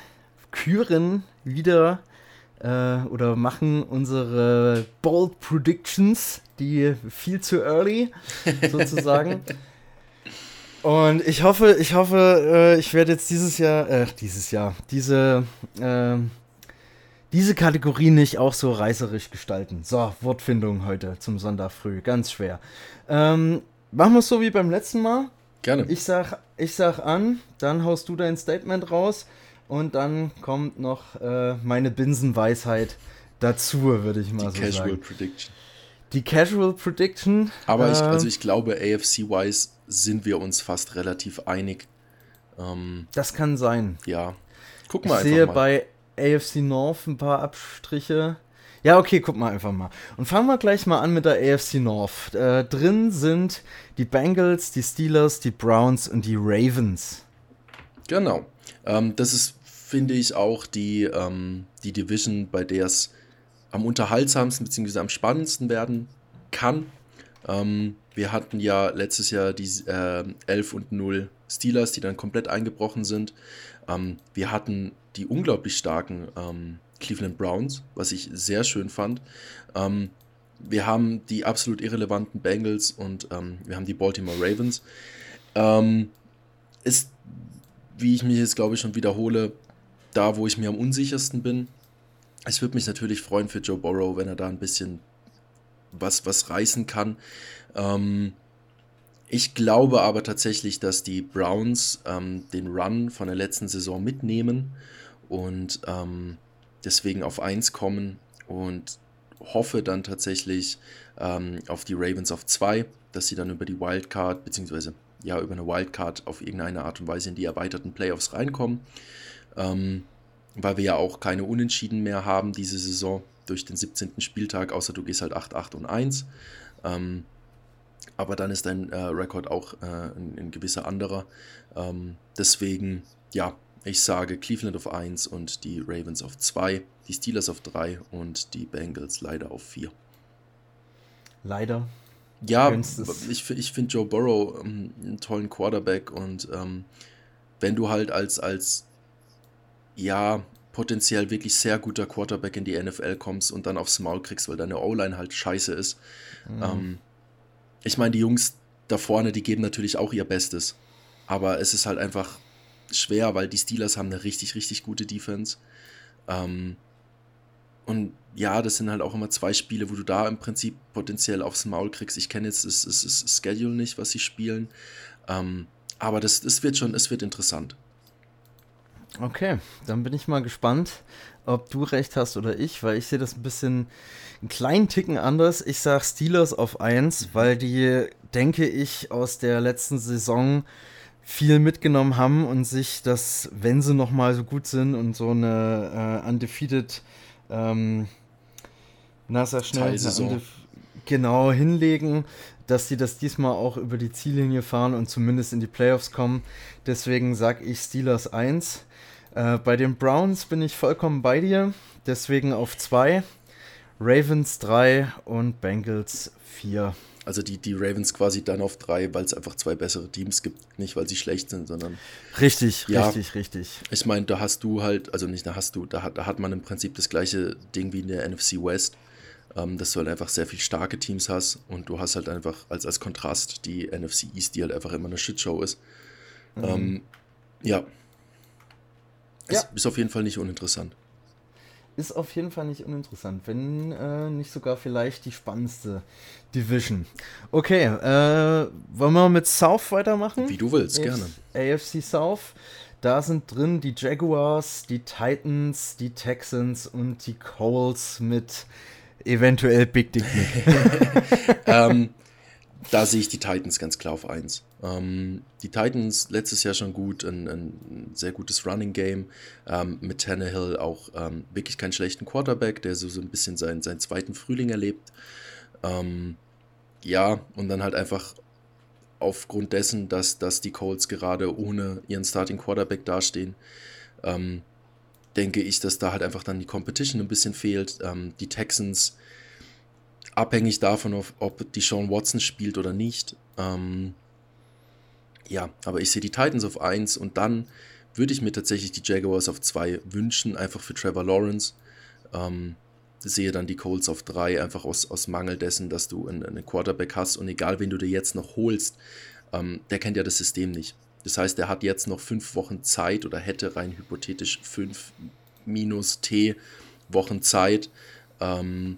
küren wieder äh, oder machen unsere Bold Predictions, die viel zu early sozusagen. Und ich hoffe, ich hoffe, äh, ich werde jetzt dieses Jahr, äh, dieses Jahr, diese, äh, diese Kategorie nicht auch so reißerisch gestalten? So, Wortfindung heute zum Sonntag früh, ganz schwer. Ähm, machen wir es so wie beim letzten Mal. Gerne. Ich sag, ich sag an, dann haust du dein Statement raus und dann kommt noch äh, meine Binsenweisheit dazu, würde ich mal Die so Casual sagen. Prediction. Die Casual Prediction. Aber ich, äh, also ich glaube, AFC-wise sind wir uns fast relativ einig. Ähm, das kann sein. ja. Guck Ich mal sehe einfach mal. bei AFC North ein paar Abstriche. Ja, okay, guck mal einfach mal. Und fangen wir gleich mal an mit der AFC North. Äh, drin sind die Bengals, die Steelers, die Browns und die Ravens. Genau. Ähm, das ist, finde ich, auch die, ähm, die Division, bei der es am unterhaltsamsten bzw. am spannendsten werden kann. Ähm, wir hatten ja letztes Jahr die äh, 11 und 0 Steelers, die dann komplett eingebrochen sind. Ähm, wir hatten die unglaublich starken ähm, Cleveland Browns, was ich sehr schön fand. Ähm, wir haben die absolut irrelevanten Bengals und ähm, wir haben die Baltimore Ravens. Ähm, ist, wie ich mich jetzt glaube ich schon wiederhole, da, wo ich mir am unsichersten bin. Es würde mich natürlich freuen für Joe Burrow, wenn er da ein bisschen was, was reißen kann. Ähm, ich glaube aber tatsächlich, dass die Browns ähm, den Run von der letzten Saison mitnehmen und ähm, deswegen auf 1 kommen und hoffe dann tatsächlich ähm, auf die Ravens auf 2, dass sie dann über die Wildcard, beziehungsweise ja, über eine Wildcard auf irgendeine Art und Weise in die erweiterten Playoffs reinkommen. Ähm, weil wir ja auch keine Unentschieden mehr haben diese Saison durch den 17. Spieltag, außer du gehst halt 8, 8 und 1. Ähm, aber dann ist dein äh, Rekord auch äh, ein, ein gewisser anderer. Ähm, deswegen, ja, ich sage Cleveland auf 1 und die Ravens auf 2, die Steelers auf 3 und die Bengals leider auf 4. Leider. Ja, ich, ich finde Joe Burrow ähm, einen tollen Quarterback und ähm, wenn du halt als, als ja, potenziell wirklich sehr guter Quarterback in die NFL kommst und dann aufs Maul kriegst, weil deine O-Line halt scheiße ist. Ähm, ich meine, die Jungs da vorne, die geben natürlich auch ihr Bestes, aber es ist halt einfach schwer, weil die Steelers haben eine richtig, richtig gute Defense. Ähm, und ja, das sind halt auch immer zwei Spiele, wo du da im Prinzip potenziell aufs Maul kriegst. Ich kenne jetzt das, das, das Schedule nicht, was sie spielen. Ähm, aber das, das wird schon, es wird interessant. Okay, dann bin ich mal gespannt, ob du recht hast oder ich, weil ich sehe das ein bisschen einen kleinen Ticken anders. Ich sage Steelers auf 1, weil die, denke ich, aus der letzten Saison viel mitgenommen haben und sich das, wenn sie noch mal so gut sind und so eine äh, undefeated, ähm, na sag schnell, genau hinlegen, dass sie das diesmal auch über die Ziellinie fahren und zumindest in die Playoffs kommen. Deswegen sage ich Steelers 1. Äh, bei den Browns bin ich vollkommen bei dir, deswegen auf 2. Ravens 3 und Bengals 4. Also die, die Ravens quasi dann auf drei, weil es einfach zwei bessere Teams gibt. Nicht, weil sie schlecht sind, sondern Richtig, Ja. richtig, richtig. ich meine, da hast du halt, also nicht da hast du, da hat, da hat man im Prinzip das gleiche Ding wie in der NFC West, ähm, dass du halt einfach sehr viel starke Teams hast und du hast halt einfach als, als Kontrast die NFC East, die halt einfach immer eine Shitshow ist. Ähm, ja. Es Ja. ist auf jeden Fall nicht uninteressant. Ist auf jeden Fall nicht uninteressant, wenn äh, nicht sogar vielleicht die spannendste Division. Okay, äh, wollen wir mit South weitermachen? Wie du willst, gerne. AFC South. Da sind drin die Jaguars, die Titans, die Texans und die Colts mit eventuell Big Dick Nick. ähm, da sehe ich die Titans ganz klar auf 1. Ähm, die Titans letztes Jahr schon gut, ein, ein sehr gutes Running Game. Ähm, mit Tannehill auch ähm, wirklich keinen schlechten Quarterback, der so, so ein bisschen seinen, seinen zweiten Frühling erlebt. Ähm, ja, und dann halt einfach aufgrund dessen, dass, dass die Colts gerade ohne ihren Starting Quarterback dastehen, ähm, denke ich, dass da halt einfach dann die Competition ein bisschen fehlt. Ähm, die Texans abhängig davon, ob, ob die Sean Watson spielt oder nicht. Ähm, ja, aber ich sehe die Titans auf 1 und dann würde ich mir tatsächlich die Jaguars auf 2 wünschen, einfach für Trevor Lawrence. Ähm, sehe dann die Colts auf 3, einfach aus, aus Mangel dessen, dass du einen, einen Quarterback hast und egal, wen du dir jetzt noch holst, ähm, der kennt ja das System nicht. Das heißt, er hat jetzt noch fünf Wochen Zeit oder hätte rein hypothetisch 5 minus T, Wochen Zeit, ähm,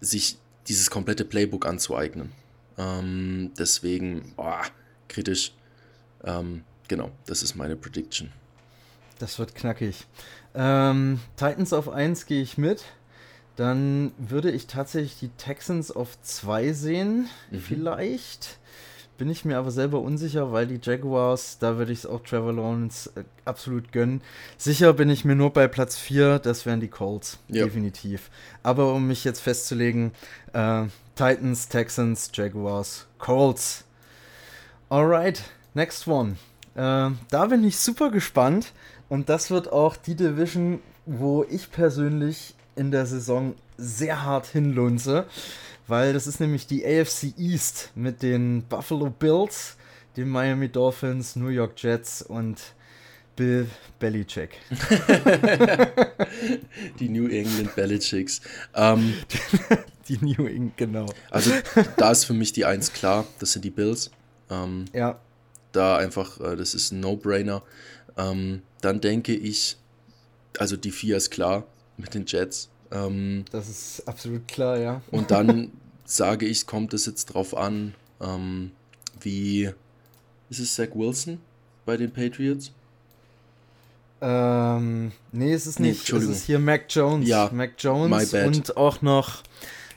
sich dieses komplette Playbook anzueignen. Ähm, deswegen, boah, kritisch. Ähm, genau, das ist meine Prediction. Das wird knackig. Ähm, Titans auf 1 gehe ich mit. Dann würde ich tatsächlich die Texans auf 2 sehen. Mhm. Vielleicht. Bin ich mir aber selber unsicher, weil die Jaguars, da würde ich es auch Trevor Lawrence äh, absolut gönnen. Sicher bin ich mir nur bei Platz 4, das wären die Colts. Ja. Definitiv. Aber um mich jetzt festzulegen, äh, Titans, Texans, Jaguars, Colts. Alright, next one. Äh, da bin ich super gespannt. Und das wird auch die Division, wo ich persönlich in der Saison sehr hart hinlunze, weil das ist nämlich die AFC East mit den Buffalo Bills, den Miami Dolphins, New York Jets und Bill Belichick. die New England Belichicks. Ähm, die New England, genau. Also da ist für mich die Eins klar, das sind die Bills. Ähm, ja. Da einfach, äh, das ist ein No-Brainer. Ähm, dann denke ich, also die vier ist klar mit den Jets. Ähm, das ist absolut klar, ja. Und dann sage ich, kommt es jetzt drauf an, ähm, wie ist es Zach Wilson bei den Patriots? Ähm, nee, es ist nicht. Nee, es ist hier Mac Jones. Ja, Mac Jones und auch noch,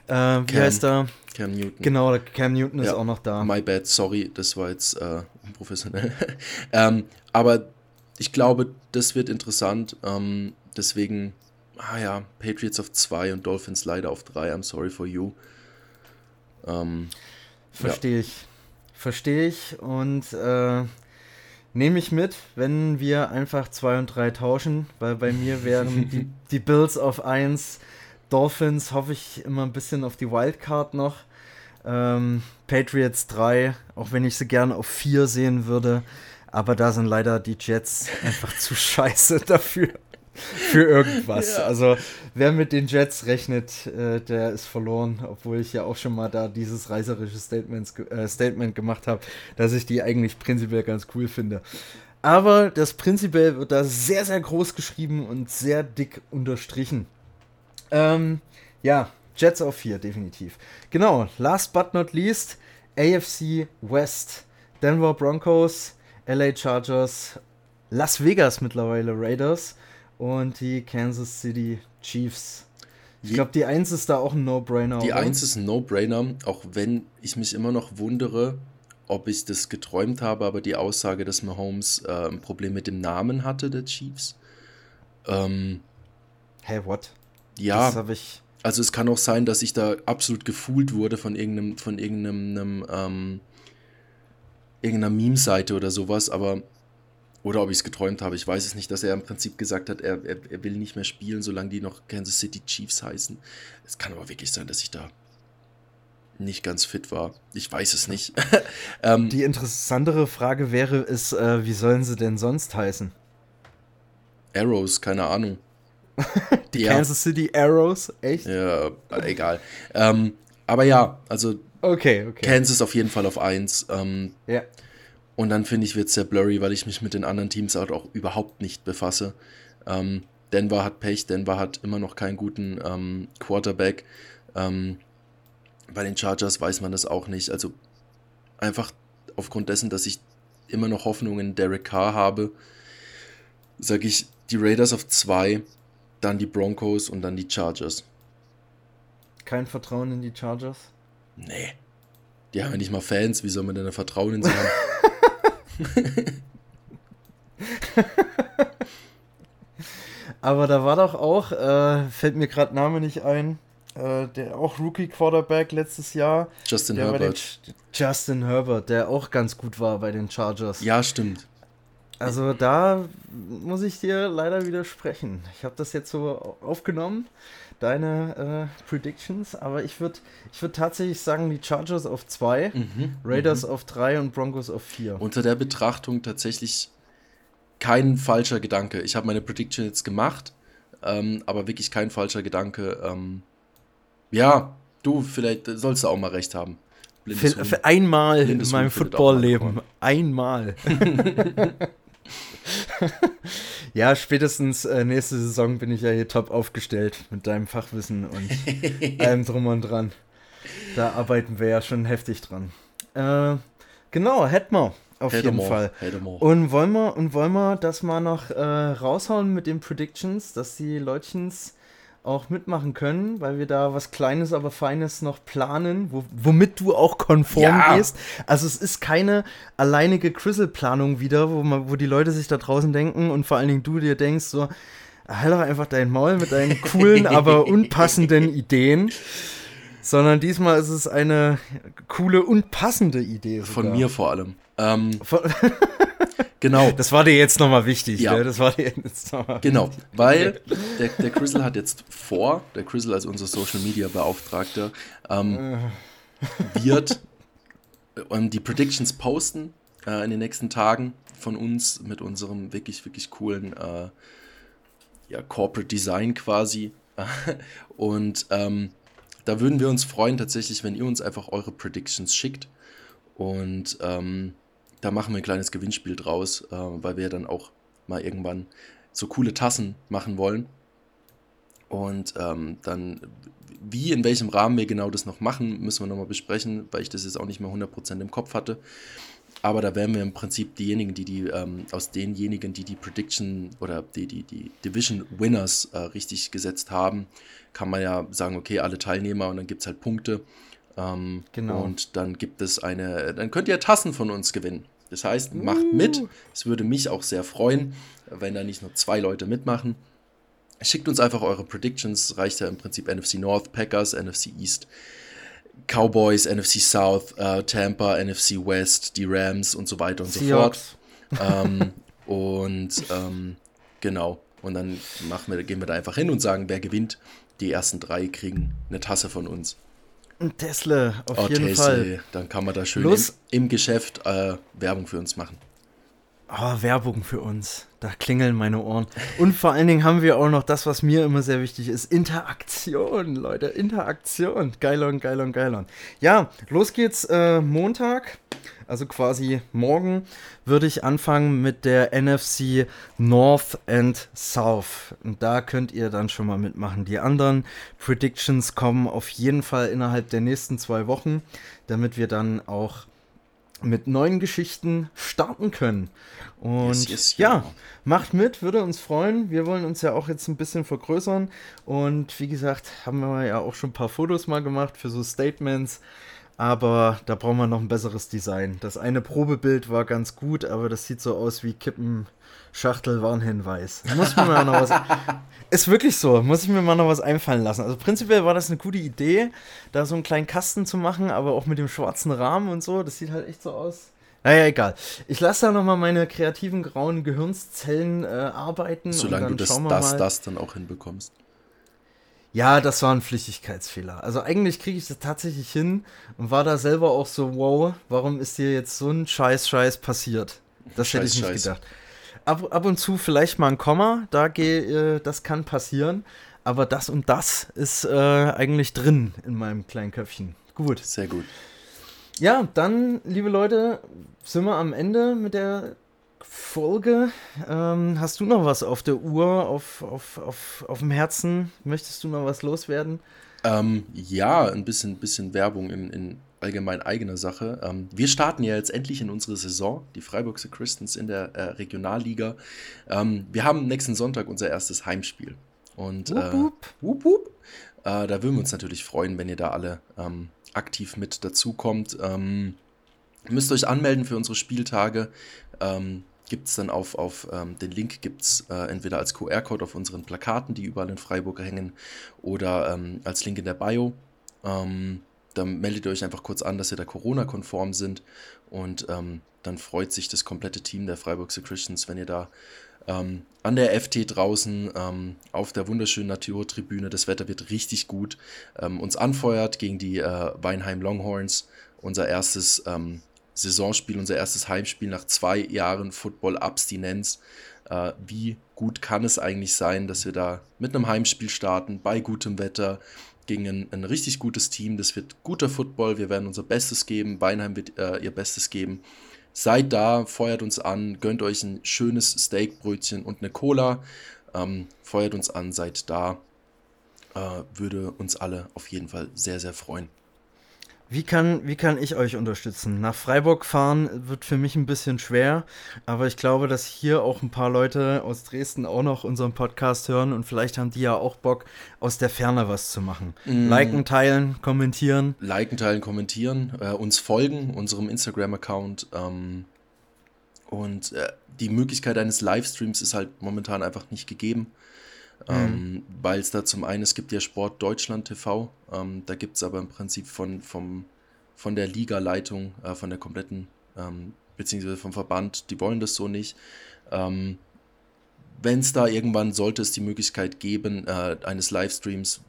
äh, wie Cam, heißt er? Cam Newton. Genau, Cam Newton ja, ist auch noch da. My bad, sorry, das war jetzt äh, unprofessionell. ähm, aber ich glaube, das wird interessant. Ähm, deswegen, ah ja, Patriots auf 2 und Dolphins leider auf 3. I'm sorry for you. Ähm, Verstehe ja. ich. Verstehe ich und äh, nehme ich mit, wenn wir einfach 2 und 3 tauschen, weil bei mir wären die, die Bills auf 1, Dolphins hoffe ich immer ein bisschen auf die Wildcard noch. Ähm, Patriots 3, auch wenn ich sie gerne auf 4 sehen würde. Aber da sind leider die Jets einfach zu scheiße dafür. Für irgendwas. Ja. Also, wer mit den Jets rechnet, äh, der ist verloren. Obwohl ich ja auch schon mal da dieses reiserische Statements, äh, Statement gemacht habe, dass ich die eigentlich prinzipiell ganz cool finde. Aber das prinzipiell wird da sehr, sehr groß geschrieben und sehr dick unterstrichen. Ähm, ja, Jets auf 4, definitiv. Genau, last but not least, AFC West. Denver Broncos LA Chargers, Las Vegas mittlerweile Raiders und die Kansas City Chiefs. Ich glaube, die 1 ist da auch ein No-Brainer. Die 1 ist ein No-Brainer, auch wenn ich mich immer noch wundere, ob ich das geträumt habe, aber die Aussage, dass Mahomes äh, ein Problem mit dem Namen hatte, der Chiefs. Ähm, Hä, hey, what? Ja. Das habe ich. Also es kann auch sein, dass ich da absolut gefühlt wurde von irgendeinem, von irgendeinem ähm, irgendeiner Meme-Seite oder sowas, aber oder ob ich es geträumt habe, ich weiß es nicht, dass er im Prinzip gesagt hat, er, er, er, will nicht mehr spielen, solange die noch Kansas City Chiefs heißen. Es kann aber wirklich sein, dass ich da nicht ganz fit war. Ich weiß es nicht. ähm, die interessantere Frage wäre, ist, äh, wie sollen sie denn sonst heißen? Arrows, keine Ahnung. die ja. Kansas City Arrows, echt? Ja, egal. Ähm, aber ja, also Okay, okay. Kansas auf jeden Fall auf 1. Ähm, ja. Und dann finde ich, wird es sehr blurry, weil ich mich mit den anderen Teams halt auch überhaupt nicht befasse. Ähm, Denver hat Pech, Denver hat immer noch keinen guten ähm, Quarterback. Ähm, bei den Chargers weiß man das auch nicht. Also einfach aufgrund dessen, dass ich immer noch Hoffnung in Derek Carr habe, sage ich die Raiders auf 2, dann die Broncos und dann die Chargers. Kein Vertrauen in die Chargers? Nee. Die haben ja nicht mal Fans, wie soll man denn da Vertrauen in sie haben? Aber da war doch auch, äh, fällt mir gerade Name nicht ein, äh, der auch Rookie Quarterback letztes Jahr. Justin Herbert. Justin Herbert, der auch ganz gut war bei den Chargers. Ja, stimmt. Also da muss ich dir leider widersprechen. Ich habe das jetzt so aufgenommen deine äh, Predictions, aber ich würde ich würd tatsächlich sagen, die Chargers auf 2, mhm, Raiders mhm. auf 3 und Broncos auf 4. Unter der Betrachtung tatsächlich kein falscher Gedanke. Ich habe meine Prediction jetzt gemacht, ähm, aber wirklich kein falscher Gedanke. Ähm, ja, du, vielleicht sollst du auch mal recht haben. Für, für einmal Blindes in meinem Footballleben. Einmal. ja, spätestens äh, nächste Saison bin ich ja hier top aufgestellt mit deinem Fachwissen und allem drum und dran. Da arbeiten wir ja schon heftig dran. Äh, genau, hätten wir auf jeden Fall. Und wollen wir und wollen wir das mal noch äh, raushauen mit den Predictions, dass die Leutchens auch mitmachen können, weil wir da was Kleines, aber Feines noch planen, wo, womit du auch konform ja. gehst. Also es ist keine alleinige Crizzle-Planung wieder, wo, man, wo die Leute sich da draußen denken und vor allen Dingen du dir denkst, so, halt doch einfach dein Maul mit deinen coolen, aber unpassenden Ideen. Sondern diesmal ist es eine coole und passende Idee. Sogar. Von mir vor allem. Ähm, Von Genau. Das war dir jetzt nochmal wichtig. Ja. Ne? Das war dir jetzt nochmal Genau, wichtig. weil der, der Crizzle hat jetzt vor, der Crizzle als unser Social Media Beauftragter, ähm, wird ähm, die Predictions posten äh, in den nächsten Tagen von uns mit unserem wirklich, wirklich coolen äh, ja, Corporate Design quasi. Und ähm, da würden wir uns freuen tatsächlich, wenn ihr uns einfach eure Predictions schickt. Und ähm, da machen wir ein kleines Gewinnspiel draus, äh, weil wir dann auch mal irgendwann so coole Tassen machen wollen. Und ähm, dann, wie, in welchem Rahmen wir genau das noch machen, müssen wir nochmal besprechen, weil ich das jetzt auch nicht mehr 100% im Kopf hatte. Aber da wären wir im Prinzip diejenigen, die die, ähm, aus denjenigen, die die Prediction oder die, die, die Division Winners äh, richtig gesetzt haben, kann man ja sagen, okay, alle Teilnehmer und dann gibt es halt Punkte. Ähm, genau. Und dann gibt es eine, dann könnt ihr Tassen von uns gewinnen. Das heißt, macht mit. Es würde mich auch sehr freuen, wenn da nicht nur zwei Leute mitmachen. Schickt uns einfach eure Predictions. Reicht ja im Prinzip NFC North, Packers, NFC East, Cowboys, NFC South, äh, Tampa, NFC West, die Rams und so weiter und Seahawks. so fort. ähm, und ähm, genau. Und dann machen wir, gehen wir da einfach hin und sagen, wer gewinnt. Die ersten drei kriegen eine Tasse von uns. Ein Tesla, auf oh, jeden Tesla. Fall. Dann kann man da schön im, im, Geschäft äh, Werbung für uns machen. Oh, Werbung für uns. Da klingeln meine Ohren. Und vor allen Dingen haben wir auch noch das, was mir immer sehr wichtig ist: Interaktion, Leute. Interaktion. Geilon, geilon, geilon. Ja, los geht's äh, Montag also quasi morgen, würde ich anfangen mit der NFC North and South. Und da könnt ihr dann schon mal mitmachen. Die anderen Predictions kommen auf jeden Fall innerhalb der nächsten zwei Wochen, damit wir dann auch mit neuen Geschichten starten können. Und yes, yes, ja, genau. macht mit, würde uns freuen. Wir wollen uns ja auch jetzt ein bisschen vergrößern. Und wie gesagt, haben wir ja auch schon ein paar Fotos mal gemacht für so Statements aber da brauchen wir noch ein besseres Design. Das eine Probebild war ganz gut, aber das sieht so aus wie Kippenschachtel Warnhinweis. Muss mir mal noch was. Ist wirklich so, muss ich mir mal noch was einfallen lassen. Also prinzipiell war das eine gute Idee, da so einen kleinen Kasten zu machen, aber auch mit dem schwarzen Rahmen und so. Das sieht halt echt so aus. Naja, egal. Ich lasse da nochmal meine kreativen grauen Gehirnszellen äh, arbeiten. Solange du das, das, das dann auch hinbekommst. Ja, das war ein Flüchtigkeitsfehler. Also eigentlich kriege ich das tatsächlich hin und war da selber auch so, wow, warum ist dir jetzt so ein Scheiß-Scheiß passiert? Das Scheiß, hätte ich nicht Scheiß. gedacht. Ab, ab und zu vielleicht mal ein Komma, da gehe, äh, das kann passieren. Aber das und das ist äh, eigentlich drin in meinem kleinen Köpfchen. Gut. Sehr gut. Ja, dann, liebe Leute, sind wir am Ende mit der Folge. Ähm, hast du noch was auf der Uhr, auf, auf, auf, auf dem Herzen? Möchtest du noch was loswerden? Ähm, ja, ein bisschen, bisschen Werbung in, in allgemein eigener Sache. Ähm, wir starten ja jetzt endlich in unsere Saison, die Freiburgse Christens in der äh, Regionalliga. Ähm, wir haben nächsten Sonntag unser erstes Heimspiel. Und äh, wup. Wup, wup. Äh, da würden wir uns natürlich freuen, wenn ihr da alle ähm, aktiv mit dazukommt. Ähm, müsst euch anmelden für unsere Spieltage. Ähm, gibt es dann auf, auf ähm, den Link gibt es äh, entweder als QR-Code auf unseren Plakaten, die überall in Freiburg hängen, oder ähm, als Link in der Bio. Ähm, dann meldet ihr euch einfach kurz an, dass ihr da Corona-konform sind und ähm, dann freut sich das komplette Team der Freiburgse Christians, wenn ihr da ähm, an der FT draußen ähm, auf der wunderschönen Naturtribüne, das Wetter wird richtig gut, uns anfeuert gegen die äh, Weinheim Longhorns, unser erstes Saisonspiel, unser erstes Heimspiel nach zwei Jahren Football-Abstinenz. Äh, wie gut kann es eigentlich sein, dass wir da mit einem Heimspiel starten, bei gutem Wetter, gegen ein, ein richtig gutes Team. Das wird guter Football. Wir werden unser Bestes geben. Weinheim wird äh, ihr Bestes geben. seid da, feuert uns an, gönnt euch ein schönes Steakbrötchen und eine Cola. Ähm, feuert uns an, seid da. Äh, würde uns alle auf jeden Fall sehr, sehr freuen. Wie kann, wie kann ich euch unterstützen? Nach Freiburg fahren wird für mich ein bisschen schwer, aber ich glaube, dass hier auch ein paar Leute aus Dresden auch noch unseren Podcast hören und vielleicht haben die ja auch Bock, aus der Ferne was zu machen. Mm. Liken, teilen, kommentieren. Liken, teilen, kommentieren, äh, uns folgen, unserem Instagram-Account. Ähm, und äh, die Möglichkeit eines Livestreams ist halt momentan einfach nicht gegeben. Mhm. Ähm, Weil es da zum einen, es gibt ja Sport Deutschland TV, ähm, da gibt es aber im Prinzip von, vom, von der Liga-Leitung, äh, von der kompletten, ähm, beziehungsweise vom Verband, die wollen das so nicht. Ähm, Wenn es da irgendwann, sollte es die Möglichkeit geben, äh, eines Livestreams,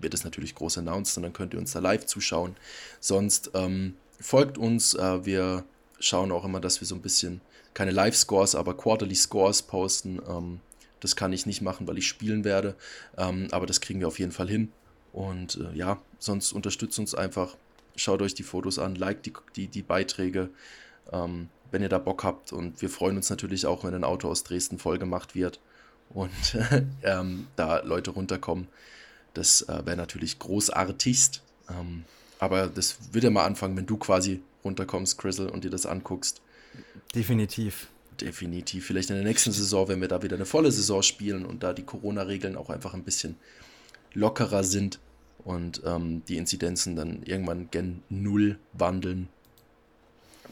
wird es natürlich groß announced und dann könnt ihr uns da live zuschauen. Sonst ähm, folgt uns, äh, wir schauen auch immer, dass wir so ein bisschen keine Live-Scores, aber Quarterly Scores posten. Ähm, das kann ich nicht machen, weil ich spielen werde. Ähm, aber das kriegen wir auf jeden Fall hin. Und äh, ja, sonst unterstützt uns einfach. Schaut euch die Fotos an, liked die, die, die Beiträge, ähm, wenn ihr da Bock habt. Und wir freuen uns natürlich auch, wenn ein Auto aus Dresden vollgemacht wird und ähm, da Leute runterkommen. Das äh, wäre natürlich großartigst. Ähm, aber das wird ja mal anfangen, wenn du quasi runterkommst, Chrisel, und dir das anguckst. Definitiv definitiv. Vielleicht in der nächsten Saison, wenn wir da wieder eine volle Saison spielen und da die Corona-Regeln auch einfach ein bisschen lockerer sind und ähm, die Inzidenzen dann irgendwann gen Null wandeln,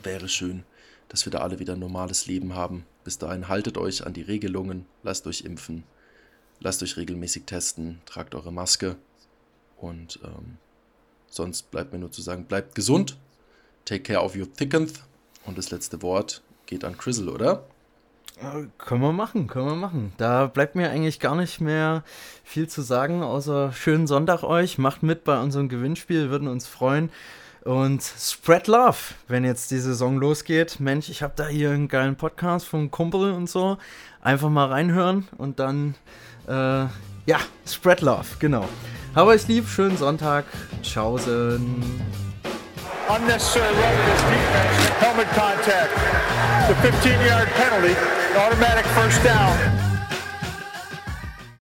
wäre schön, dass wir da alle wieder ein normales Leben haben. Bis dahin haltet euch an die Regelungen, lasst euch impfen, lasst euch regelmäßig testen, tragt eure Maske und ähm, sonst bleibt mir nur zu sagen, bleibt gesund, take care of your thickens und das letzte Wort geht an Crizzle, oder? Äh, können wir machen, können wir machen. Da bleibt mir eigentlich gar nicht mehr viel zu sagen, außer schönen Sonntag euch. Macht mit bei unserem Gewinnspiel, würden uns freuen. Und spread love, wenn jetzt die Saison losgeht. Mensch, ich habe da hier einen geilen Podcast vom Kumpel und so. Einfach mal reinhören und dann, äh, ja, spread love, genau. Hab euch lieb, schönen Sonntag. Tschaußen. unnecessary roughness defense, helmet contact, the 15-yard penalty, automatic first down.